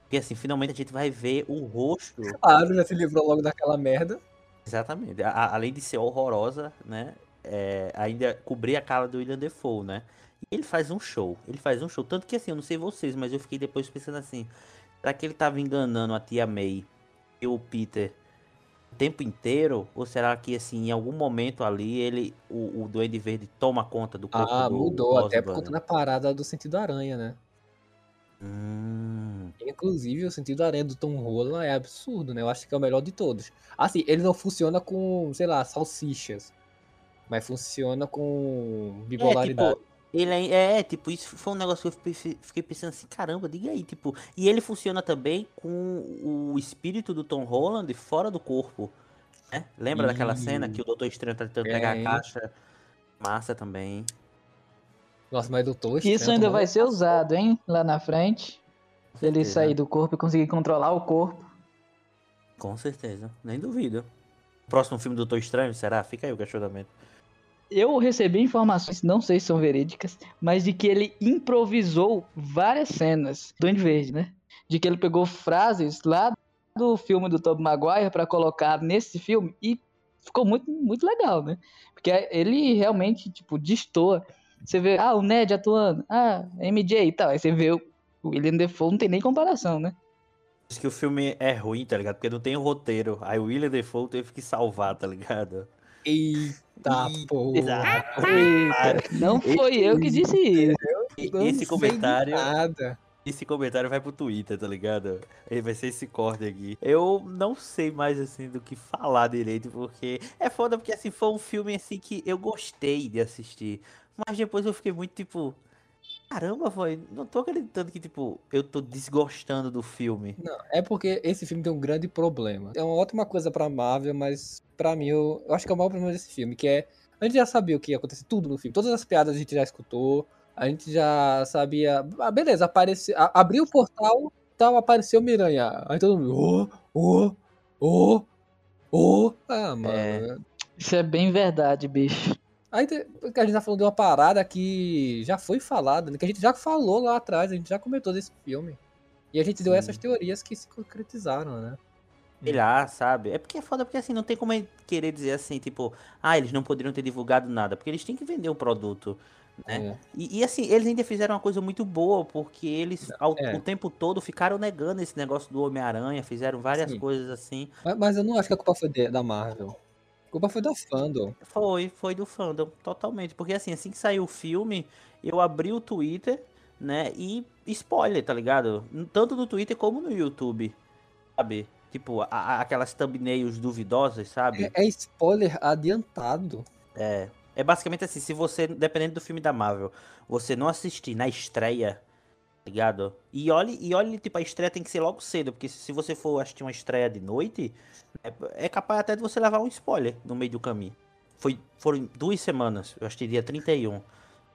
Porque, assim, finalmente a gente vai ver o rosto. Claro, já se livrou logo daquela merda. Exatamente. A- além de ser horrorosa, né? é, ainda cobrir a cara do William Defoe, né? E ele faz um show. Ele faz um show. Tanto que assim, eu não sei vocês, mas eu fiquei depois pensando assim. Será que ele tava enganando a tia May e o Peter tempo inteiro? Ou será que assim, em algum momento ali, ele. O, o Duende Verde toma conta do corpo Ah, do mudou. Até por conta da parada do sentido aranha, né? Hum, Inclusive, o sentido aranha do Tom Holland é absurdo, né? Eu acho que é o melhor de todos. Assim, ele não funciona com, sei lá, salsichas. Mas funciona com é, bipolaridade. tipo, Ele é, é, tipo, isso foi um negócio que eu fiquei- pensando assim, caramba, diga aí, tipo. E ele funciona também com o espírito do Tom Holland fora do corpo. Né? Lembra daquela cena que o Doutor Estranho tá tentando pegar a É. caixa? Massa também. Nossa, mas doutor Isso Estranho ainda tomou- vai ser usado, hein? Lá na frente. Se ele sair do corpo e conseguir controlar o corpo. Com certeza, nem duvido. Próximo filme do Doutor Estranho, será? Fica aí o questionamento. Eu recebi informações, não sei se são verídicas, mas de que ele improvisou várias cenas do Duende Verde, né? De que ele pegou frases lá do filme do Tobey Maguire pra colocar nesse filme e ficou muito, muito legal, né? Porque ele realmente, tipo, destoa. Você vê, ah, o Ned atuando, ah, MJ e tal. Aí você vê o William Defoe, não tem nem comparação, né? Diz que o filme é ruim, tá ligado? Porque não tem o roteiro. Aí o William Defoe teve que salvar, tá ligado? Eita, porra. Eita, não foi eu que disse isso. Não sei esse comentário. Nada. Esse comentário vai pro Twitter, tá ligado? Ele vai ser esse corte aqui. Eu não sei mais assim do que falar direito, porque é foda porque assim foi um filme assim que eu gostei de assistir, mas depois eu fiquei muito tipo, caramba, foi, não tô acreditando que tipo eu tô desgostando do filme. Não, é porque esse filme tem um grande problema. É uma ótima coisa pra Marvel, mas pra mim eu, eu acho que é o maior problema desse filme, que é a gente já sabia o que ia acontecer tudo no filme. Todas as piadas a gente já escutou, a gente já sabia. Ah, beleza, apareceu, abriu o portal, tal, apareceu o Miranha. Aí todo mundo, ô, ô, ô, ô. Ah, mano. É. Isso é bem verdade, bicho. Aí a gente tá falando de uma parada que já foi falada, né, que a gente já falou lá atrás, a gente já comentou desse filme. E a gente deu Sim. essas teorias que se concretizaram, né? Sei lá, sabe? É porque é foda porque assim, não tem como querer dizer assim, tipo, ah, eles não poderiam ter divulgado nada, porque eles têm que vender o produto. né? É. E, e, assim, eles ainda fizeram uma coisa muito boa, porque eles ao, é. o tempo todo ficaram negando esse negócio do Homem-Aranha, fizeram várias Sim. coisas assim. Mas, mas eu não acho que a culpa foi de- da Marvel. Culpa foi da fandom. Foi, foi do fandom, totalmente. Porque assim, assim que saiu o filme, eu abri o Twitter, né? E spoiler, tá ligado? Tanto no Twitter como no YouTube, sabe? Tipo, a- aquelas thumbnails duvidosas, sabe? É, é spoiler adiantado. É, é basicamente assim, se você, dependendo do filme da Marvel, você não assistir na estreia, ligado? E olhe, e olhe, tipo, a estreia tem que ser logo cedo, porque se você for assistir uma estreia de noite, é, é capaz até de você levar um spoiler no meio do caminho. Foi, foram duas semanas, eu assisti dia 31.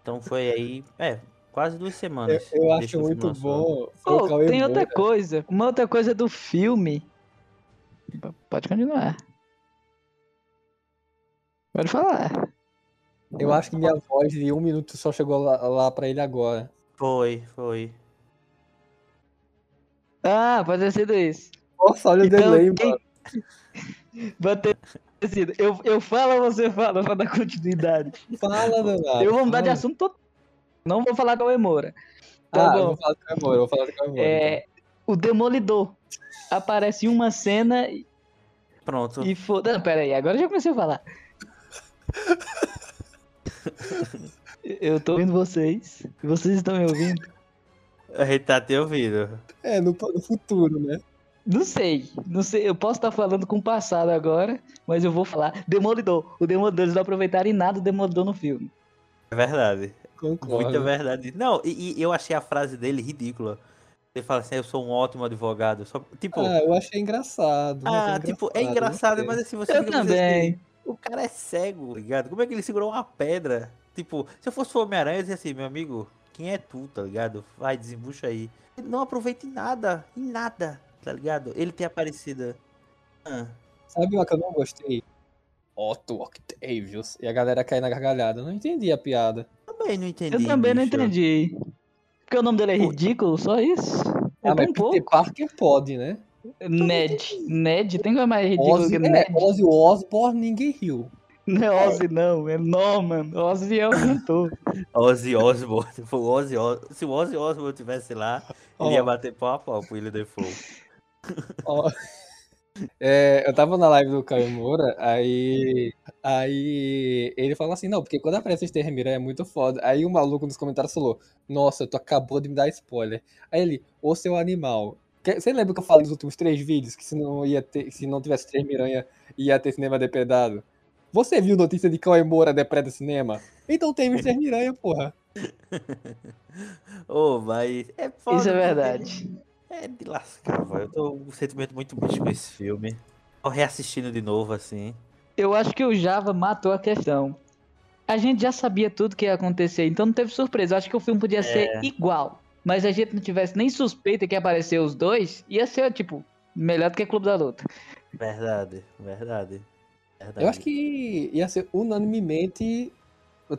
Então foi aí, é, quase duas semanas. Eu, eu acho muito bom. Oh, tem outra coisa. Uma outra coisa do filme. Pode continuar. Pode falar. Eu acho que minha voz de um minuto só chegou lá, lá pra ele agora. Foi, foi. Ah, pode ter sido isso. Nossa, olha Então, o delay, quem- mano. Pode ter sido. Eu, eu falo ou você fala pra dar continuidade? Fala, Donato. eu vou mudar de assunto todo. Não vou falar com o Emora. Tá ah, eu bom. vou falar Cauê Moura, eu vou falar do Cauê Moura. É, o Demolidor. Aparece em uma cena e- Pronto. e foda. Não, pera aí, agora eu já comecei a falar. Eu tô ouvindo vocês. Vocês estão me ouvindo? A gente tá te ouvindo. É, no, no futuro, né? Não sei, não sei. Eu posso estar falando com o passado agora, mas eu vou falar. Demolidor. O Demolidor, eles não aproveitaram em nada o Demolidor no filme. É verdade. Concordo. Muita verdade. Não, e, e eu achei a frase dele ridícula. Ele fala assim, eu sou um ótimo advogado. Só, tipo, Ah, eu achei engraçado. ah, tipo, é engraçado, mas assim, você Eu também. assim, o cara é cego, ligado? Como é que ele segurou uma pedra? Tipo, se eu fosse o Homem-Aranha, eu dizia assim, meu amigo, quem é tu, tá ligado? Vai, desembucha aí. Ele não aproveita em nada, em nada, tá ligado? Ele tem aparecido. Ah, Sabe uma que eu não gostei? Otto Octavius. E a galera cai na gargalhada. Eu não entendi a piada. também não entendi. Eu também não bicho. entendi. Porque o nome dele é ridículo, só isso. É ah, mas Peter pouco. Parker pode, né? Ned. Ned, tem coisa mais ridícula Ozzy, que é, Ned? Ozzy Osbourne, ninguém riu. Não é Ozzy, não. É Norman. Ozzy é o cantor. Ozzy Osbourne. Se o Ozzy, Os- se o Ozzy Osbourne tivesse lá, ele Ó. ia bater pau a pau pro William Defoe. Ó, é, eu tava na live do Caio Moura, aí, aí ele falou assim, não, porque quando aparece o Extermira é muito foda. Aí o maluco nos comentários falou, nossa, tu acabou de me dar spoiler. Aí ele, ô seu animal. Você lembra que eu falei nos últimos três vídeos que se não, ia ter, se não tivesse Extermiranha ia ter cinema depredado? Você viu notícia de Caio Moura depreda cinema? Então teve Extermiranha, porra. Ô, mas é foda. Isso é porque verdade. É de lascar, velho. Eu tô com um sentimento muito bicho com esse filme. Tô reassistindo de novo, assim. Eu acho que o Java matou a questão. A gente já sabia tudo que ia acontecer, então não teve surpresa. Eu acho que o filme podia ser igual. Mas se a gente não tivesse nem suspeita que ia aparecer os dois, ia ser, tipo, melhor do que Clube da Luta. Verdade, verdade. Verdade. Eu acho que ia ser unanimemente,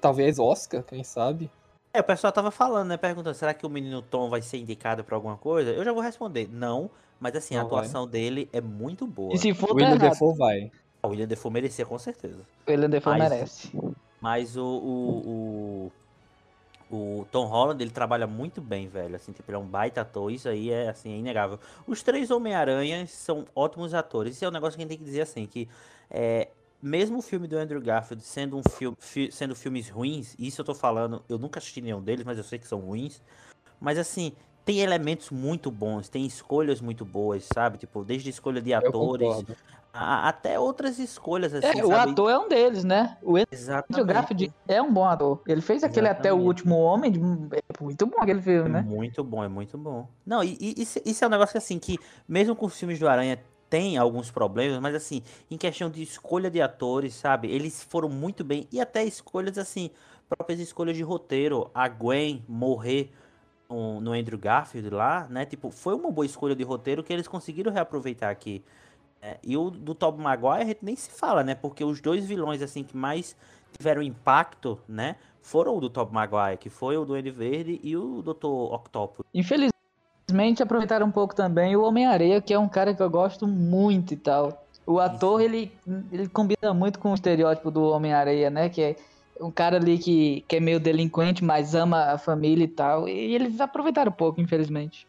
talvez Oscar, quem sabe. É, o pessoal tava falando, né? Perguntando, será que o menino Tom vai ser indicado pra alguma coisa? Eu já vou responder, não. Mas assim, a Não vai. atuação dele é muito boa. E se for, tá William errado. Defoe vai. O William Defoe merecia, com certeza. O William Defoe Mas- merece. Mas o, o, o, o Tom Holland, ele trabalha muito bem, velho. Assim, tipo, ele é um baita ator, isso aí é, assim, é inegável. Os três Homem-Aranhas são ótimos atores. Isso é um negócio que a gente tem que dizer, assim, que é, mesmo o filme do Andrew Garfield sendo, um filme, fi- sendo filmes ruins, isso eu tô falando, eu nunca assisti nenhum deles, mas eu sei que são ruins. Mas, assim, tem elementos muito bons, tem escolhas muito boas, sabe? Tipo, desde escolha de atores, a- até outras escolhas, assim, É, o ator é um deles, né? O Andrew Exatamente. Garfield é um bom ator. Ele fez aquele Até o Exatamente. Último Homem, de- é muito bom aquele filme, É né? muito bom, é muito bom. Não, e, e isso, isso é um negócio que, assim, que mesmo com os filmes do Aranha tem alguns problemas, mas assim, em questão de escolha de atores, sabe? Eles foram muito bem. E até escolhas, assim, próprias escolhas de roteiro. A Gwen morrer no, no Andrew Garfield lá, né? Tipo, foi uma boa escolha de roteiro que eles conseguiram reaproveitar aqui. É, e o do Tobey Maguire a gente nem se fala, né? Porque os dois vilões, assim, que mais tiveram impacto, né? Foram o do Tobey Maguire, que foi o do Duende Verde e o Dr. Octopus. Infelizmente, aproveitaram um pouco também o Homem-Areia, que é um cara que eu gosto muito e tal. O ator, ele, ele combina muito com o estereótipo do Homem-Areia, né? Que é um cara ali que, que é meio delinquente, mas ama a família e tal. E eles aproveitaram um pouco, infelizmente.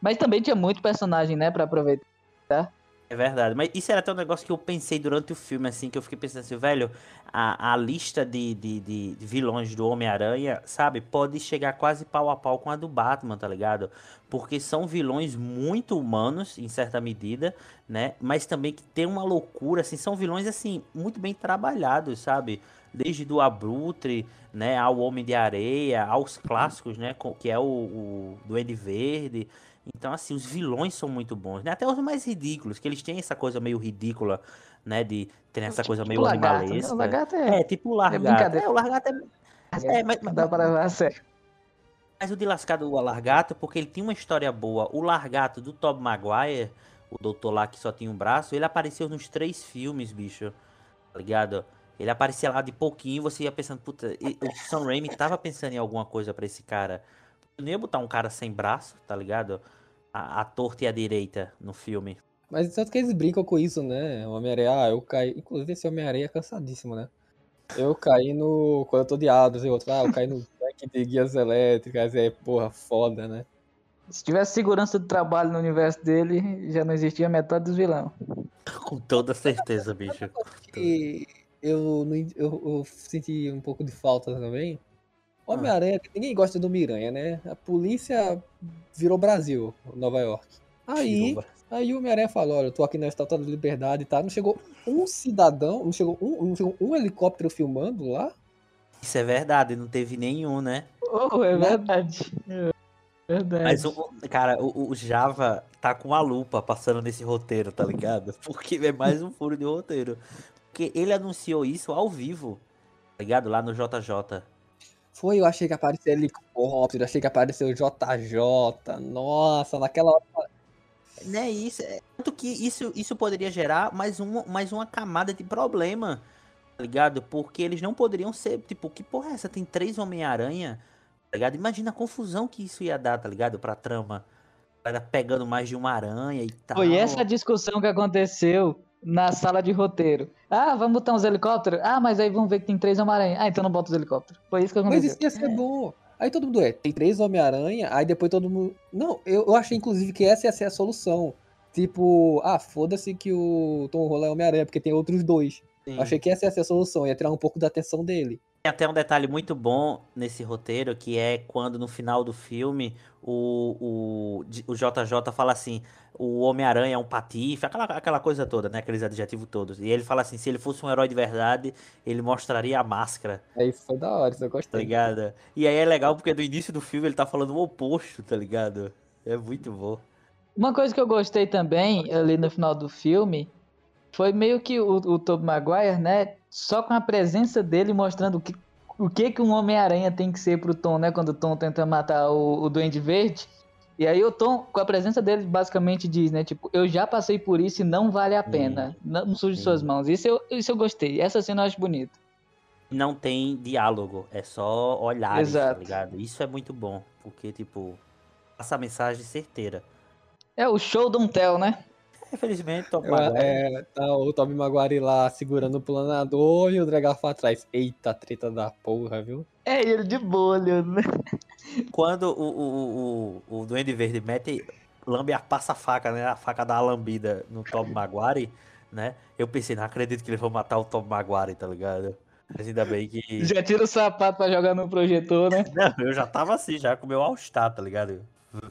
Mas também tinha muito personagem, né, pra aproveitar. É verdade, mas isso era até um negócio que eu pensei durante o filme, assim, que eu fiquei pensando assim, velho, a, a lista de, de, de- vilões do Homem-Aranha, sabe, pode chegar quase pau a pau com a do Batman, tá ligado? Porque são vilões muito humanos, em certa medida, né? Mas também que tem uma loucura, assim, são vilões, assim, muito bem trabalhados, sabe? Desde do Abutre, né, ao Homem de Areia, aos clássicos, né, que é o, o Duende Verde, então, assim, os vilões são muito bons, né? Até os mais ridículos, que eles têm essa coisa meio ridícula, né? De terem essa coisa meio Tipo lagarto, né? animalesca. O lagarto é, É, tipo o largato. brincadeira. É, o largato é. É, mas, não dá pra levar a sério. mas o de lascado o largato, porque ele tinha uma história boa. O largato do Tobey Maguire, o doutor lá que só tinha um braço, ele apareceu nos três filmes, bicho. Tá ligado? Ele aparecia lá de pouquinho, você ia pensando, puta, o Sam Raimi tava pensando em alguma coisa pra esse cara. Eu não ia botar um cara sem braço, tá ligado? A, a torta e a direita no filme. Mas tanto que eles brincam com isso, né? O Homem-Aranha, ah, eu caí. Inclusive esse Homem-Aranha é cansadíssimo, né? Eu caí no. Quando eu tô de Adams e outro, ah, eu caí no tanque de guias elétricas, é porra, foda, né? Se tivesse segurança do trabalho no universo dele, já não existia metade dos vilões. Com toda certeza, bicho. E eu, eu, eu senti um pouco de falta também. Homem-Aranha, ninguém gosta do Miranha, né? A polícia virou Brasil, Nova York. Aí, Tirou, aí o Homem-Aranha falou, olha, eu tô aqui na Estátua da Liberdade e tal. Não chegou um cidadão, não chegou um, não chegou um helicóptero filmando lá? Isso é verdade, não teve nenhum, né? Oh, é verdade. É verdade. Mas, o, o- cara, o, o Java tá com a lupa passando nesse roteiro, tá ligado? Porque é mais um furo de roteiro. Porque ele anunciou isso ao vivo, tá ligado? Lá no JJ. Foi, eu achei que apareceu helicóptero, achei que apareceu JJ. Nossa, naquela hora. Né, isso, é, tanto que isso, isso poderia gerar mais uma, mais uma camada de problema, tá ligado? Porque eles não poderiam ser, tipo, que porra é essa? Tem três Homem-Aranha, tá ligado? Imagina a confusão que isso ia dar, tá ligado? Pra trama. Era pegando mais de uma aranha e tal. Foi essa discussão que aconteceu na sala de roteiro. Ah, vamos botar uns helicópteros? Ah, mas aí vamos ver que tem três Homem-Aranha. Ah, então não bota os helicópteros. Foi isso que Mas aconteceu. isso ia ser bom. Aí todo mundo é, tem três Homem-Aranha, aí depois todo mundo. Não, eu, eu achei inclusive que essa ia ser a solução. Tipo, ah, foda-se que o Tom Holland é Homem-Aranha, porque tem outros dois. Sim. Eu achei que essa ia ser a solução, ia tirar um pouco da atenção dele. Tem até um detalhe muito bom nesse roteiro, que é quando no final do filme o, o, o JJ fala assim: o Homem-Aranha é um patife, aquela, aquela coisa toda, né? Aqueles adjetivos todos. E ele fala assim: se ele fosse um herói de verdade, ele mostraria a máscara, Aí foi da hora, isso eu tá gostei. ligado? E aí é legal porque no início do filme ele tá falando o oposto, tá ligado? É muito bom. Uma coisa que eu gostei também, ali no final do filme, foi meio que o, o Tobey Maguire, né? Só com a presença dele mostrando o que, o que, que um Homem-Aranha tem que ser pro Tom, né? Quando o Tom tenta matar o, o Duende Verde. E aí o Tom, com a presença dele, basicamente diz, né? Tipo, eu já passei por isso e não vale a pena. Não suje Sim. suas mãos. Isso eu, isso eu gostei. Essa cena eu acho bonita. Não tem diálogo, é só olhares, tá ligado? Isso é muito bom, porque, tipo, passa a mensagem certeira. É o show don't tell, né? Infelizmente, Tom Eu- Maguire é, tá o Tobey Maguire lá segurando o planador e o Dragafo atrás. Eita, treta da porra, viu? É ele de bolha, né? Quando o, o, o, o, o Duende Verde mete, lambe a passa-faca, né? A faca da lambida no Tom Maguire, né? Eu pensei, não acredito que eles vão matar o Tom Maguire, tá ligado? Mas ainda bem que. Já tira o sapato pra jogar no projetor, né? Não, eu já tava assim, já com o meu All-Star, tá ligado?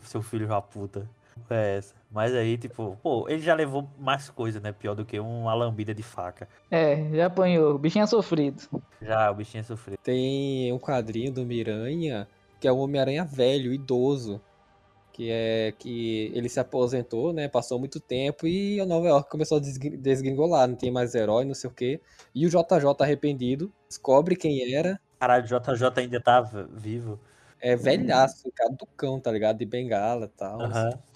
Seu filho da puta. É essa. Mas aí, tipo, pô, ele já levou mais coisa, né? Pior do que uma lambida de faca. É, já apanhou. O bichinho é sofrido. Já o bichinho sofreu. Tem um quadrinho do Miranha, que é o Homem-Aranha velho, idoso. Que é que ele se aposentou, né? Passou muito tempo e a Nova York começou a desgri- desgringolar, não tem mais herói, não sei o quê. E o JJ arrependido descobre quem era, Caralho, o JJ ainda tá v- vivo. é velhaço, caducão, tá ligado? De bengala e tal. Aham. pare-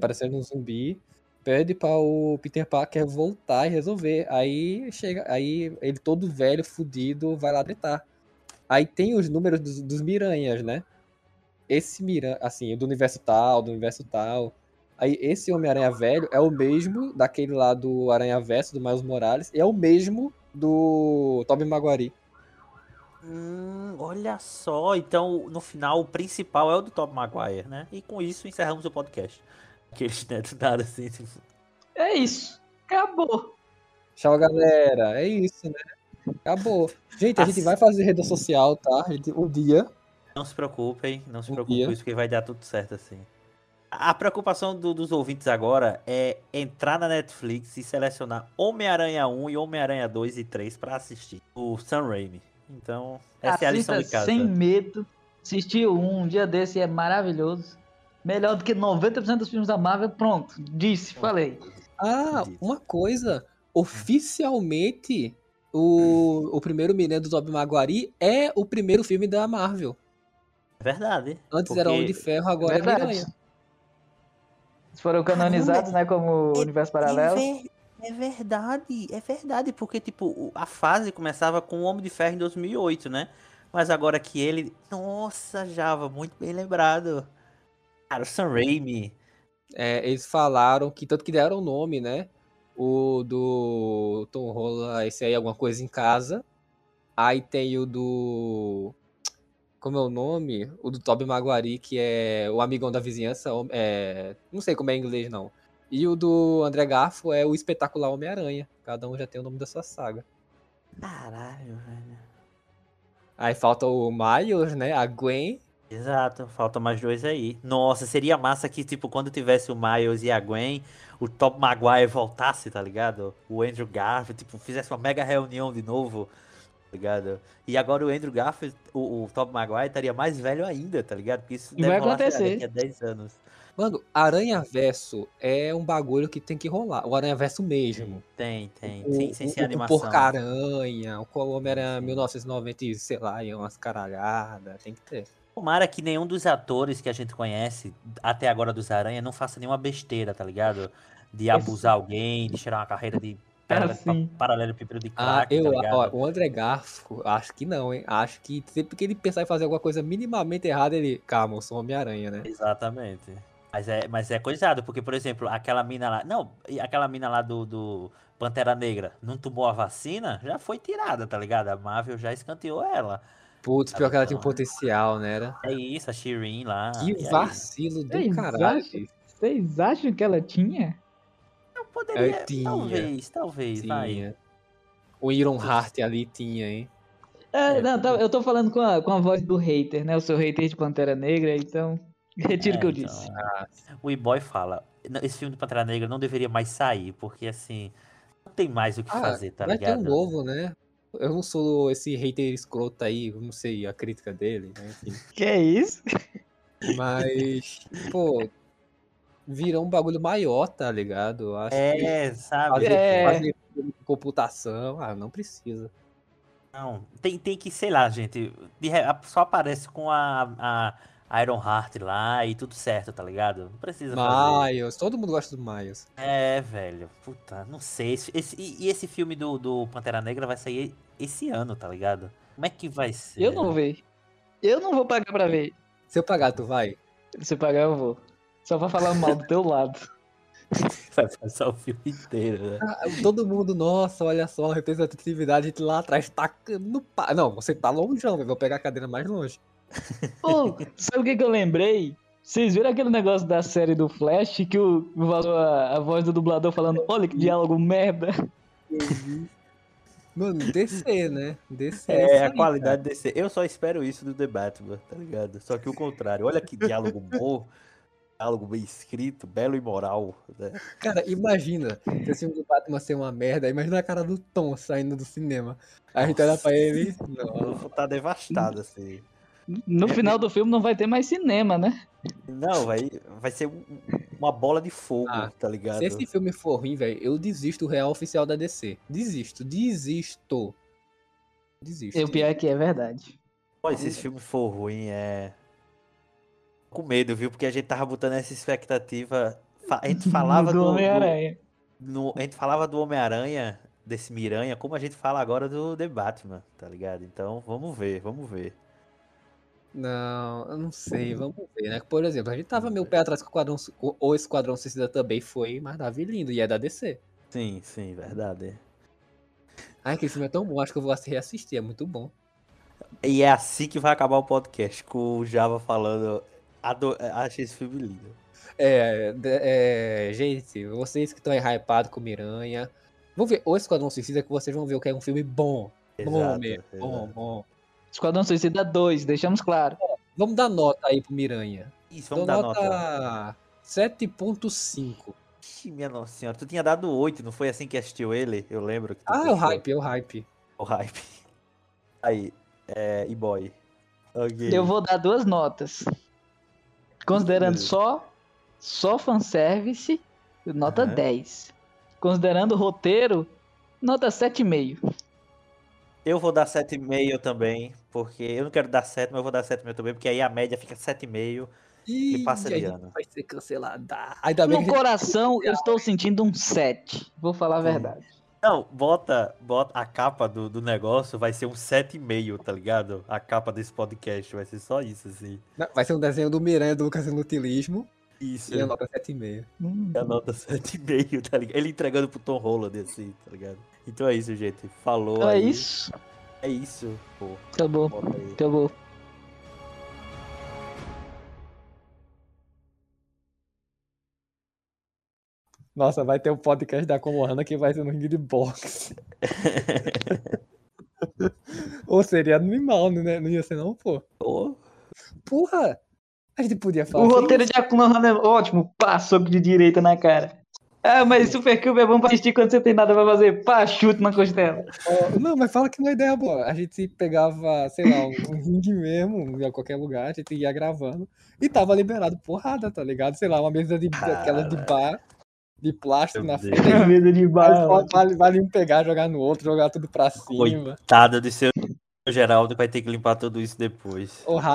parecendo um zumbi. Pede para o Peter Parker voltar e resolver. Aí chega, aí ele todo velho, fudido, vai lá tretar. Aí tem os números dos, dos Miranhas, né? Esse Miranha, assim, do universo tal, do universo tal. Aí esse Homem-Aranha velho é o mesmo daquele lá do Aranha Verso, do Miles Morales, e é o mesmo do Tobey Maguire. Hum, olha só, então no final o principal é o do Tom Maguire, né? E com isso encerramos o podcast. Aqueles né, do nada assim, tipo, É isso. Acabou. Tchau, galera. É isso, né? Acabou. Gente, a gente Assim- vai fazer rede social, tá? A gente, um dia. não se preocupem, não se Um preocupem com isso, porque vai dar tudo certo assim. A preocupação do- dos ouvintes agora é entrar na Netflix e selecionar Homem-Aranha 1 e Homem-Aranha 2 e 3 pra assistir. O Sam Raimi. Então, essa é a lição de Assista casa. sem medo. Assistiu um, um dia desse é maravilhoso. Melhor do que 90% dos filmes da Marvel. Pronto. Disse, falei. Ah, uma coisa. Oficialmente, o, o primeiro Miranha do Tobey Maguire é o primeiro filme da Marvel. É verdade. Antes porque- era Homem de Ferro, agora é Verdade. Miranha. Eles foram canonizados, né? Como universo paralelo. É, ver- é verdade, é verdade, porque tipo, a fase começava com o Homem de Ferro em 2008, né? Mas agora que ele, nossa, Java, muito bem lembrado. Cara, o Sam Raimi, É, eles falaram que tanto que deram o nome, né? O do Tom Holland, esse aí, alguma coisa em casa. Aí tem o do. Como é o nome? O do Tobey Maguire, que é o amigão da vizinhança. É, não sei como é em inglês, não. E o do André Garfo é o espetacular Homem-Aranha. Cada um já tem o nome da sua saga. caralho, velho. Aí falta o Miles, né? A Gwen. Exato, falta mais dois aí. Nossa, seria massa que, tipo, quando tivesse o Miles e a Gwen, o Top Maguire voltasse, tá ligado? O Andrew Garfield, tipo, fizesse uma mega reunião de novo, tá ligado? E agora o Andrew Garfield, o, o Top Maguire estaria mais velho ainda, tá ligado? Porque isso E vai deve lá, acontecer. daqui a 10 anos. Mano, Aranha Verso é um bagulho que tem que rolar. O Aranha Verso mesmo. Tem, tem. O, Sem, sem ser o, o animação. Porca-Aranha, o Homem-Aranha Sim. 1990, e sei lá, e umas caralhadas. Tem que ter. Tomara que nenhum dos atores que a gente conhece até agora dos Aranha não faça nenhuma besteira, tá ligado? De abusar alguém, de tirar uma carreira de paralelo, sim. paralelepípedo de Ah, crack, eu, tá ó, o André Garfo, acho que não, hein? Acho que sempre que ele pensar em fazer alguma coisa minimamente errada, ele. Calma, eu sou Homem-Aranha, né? Exatamente. Mas é, mas é coisado, porque, por exemplo, aquela mina lá. Não, e aquela mina lá do, do Pantera Negra não tomou a vacina, já foi tirada, tá ligado? A Marvel já escanteou ela. Putz, pior que ela tinha um potencial, né? Era? É isso, a Shirin lá. Que aí, vacilo do Vocês caralho. acham? Vocês acham que ela tinha? Eu poderia. Eu tinha. Talvez, talvez, vai. Tinha. O Iron Heart ali tinha, hein? É, não, tá- eu tô falando com a, com a voz do hater, né? Eu sou hater de Pantera Negra, então retiro o que eu É, então, disse. O E-Boy fala, "N- esse filme do Pantera Negra não deveria mais sair, porque assim, não tem mais o que Ah, fazer, tá vai ter ligado? um novo, né? Eu não sou esse hater escroto aí, não sei a crítica dele, né? Enfim. Que é isso? Mas, pô, virou um bagulho maior, tá ligado? Acho que É, sabe? fazer, É. fazer computação, ah, não precisa. Não, tem, tem que, sei lá, gente, a- só aparece com a, a Iron Heart lá e tudo certo, tá ligado? Não precisa fazer. Miles, todo mundo gosta do Miles. É, velho, puta, não sei. Esse, esse- e, e esse filme do, do Pantera Negra vai sair esse ano, tá ligado? Como é que vai ser? Eu não vou ver. Eu não vou pagar pra ver. Se eu pagar, tu vai? Se eu pagar, eu vou. Só pra falar mal do teu lado. Vai passar o filme inteiro, né? Ah, Todo mundo, nossa, olha só, a representatividade a gente lá atrás tacando no pá. Não, você tá longeão, velho. Vou pegar a cadeira mais longe. Pô, sabe o que, que eu lembrei? Vocês viram aquele negócio da série do Flash que o vazou a, a voz do dublador falando, olha que diálogo merda. Mano, descer, né? Descer. É, isso a aí, qualidade desse. Eu só espero isso do The Batman, tá ligado? Só que o contrário. Olha que diálogo bom, diálogo bem escrito, belo e moral. Né? Cara, imagina se esse filme do Batman ser uma merda. Imagina a cara do Tom saindo do cinema. Aí a gente olha pra ele. Eu Não. estar devastado, assim. No final do filme não vai ter mais cinema, né? Não, vai, vai ser um- uma bola de fogo, Ah, tá ligado? Se esse filme for ruim, velho, eu desisto do real oficial da DC. Desisto, desisto. Desisto. E o pior é que é verdade. Pô, se esse filme for ruim, é. Com medo, viu? Porque a gente tava botando essa expectativa. A gente falava do do. do- Homem-Aranha. no- a gente falava do Homem-Aranha, desse Miranha, como a gente fala agora do The Batman, tá ligado? Então, vamos ver, vamos ver. Não, eu não sei, vamos ver, né? Por exemplo, a gente tava meio pé atrás com o Esquadrão, o- Esquadrão Suicida também foi maravilhoso e é da DC. Sim, sim, verdade. Ai, aquele filme é tão bom, acho que eu vou reassistir, é muito bom. E é assim que vai acabar o podcast, com o Java falando. Ado... Achei esse filme lindo. É, é, gente, vocês que estão aí hypados com Miranha, vão ver o Esquadrão Suicida que vocês vão ver o que é um filme bom. Bom Exato, mesmo, bom, exato. bom. Esquadrão Suicida 2, deixamos claro. Vamos dar nota aí pro Miranha. Isso, vamos Dou dar nota. 7.5. Ixi, minha nossa senhora, tu tinha dado 8, não foi assim que assistiu ele? Eu lembro que tu Ah, é o hype, é o hype. O hype. Aí, é. E boy. Ok. Eu vou dar duas notas. Considerando só só fanservice, nota Aham. 10. Considerando o roteiro, nota 7,5. Eu vou dar 7,5 também, porque eu não quero dar 7, mas eu vou dar 7,5 também, porque aí a média fica 7,5. Ih, passa a de ano. vai ser cancelada. Ainda bem No que coração, eu estou sentindo um 7. Vou falar a verdade. Não, bota, bota a capa do, do negócio, vai ser um 7,5, tá ligado? A capa desse podcast, vai ser só isso, assim. Não, Vai ser um desenho do Miranha do Lucas Inutilismo Isso. e a nota 7,5. Hum. A nota 7,5, tá ligado? Ele entregando pro Tom Holland, assim, tá ligado? Então é isso, gente. Falou é aí. isso. É isso, pô. Acabou. Acabou. Nossa, vai ter um podcast da Comorrana que vai ser no ringue de boxe. Ou seria animal, né? Não ia ser não, pô. Ô, Porra! A gente podia falar. O roteiro de Akuma Hana é ótimo. Pá, soco de direita na cara. Ah, mas Super Cube é bom pra assistir quando você tem nada pra fazer. Pá, chute na costela. Ó, Não, mas fala que não é ideia boa. A gente pegava, sei lá, um, ringue mesmo, em qualquer lugar, a gente ia gravando. E tava liberado porrada, tá ligado? Sei lá, uma mesa de daquela de bar, de plástico Meu na Deus. frente. Mesa de só vale, vale um pegar, jogar no outro, jogar tudo pra cima. Coitado de seu Geraldo que vai ter que limpar tudo isso depois. O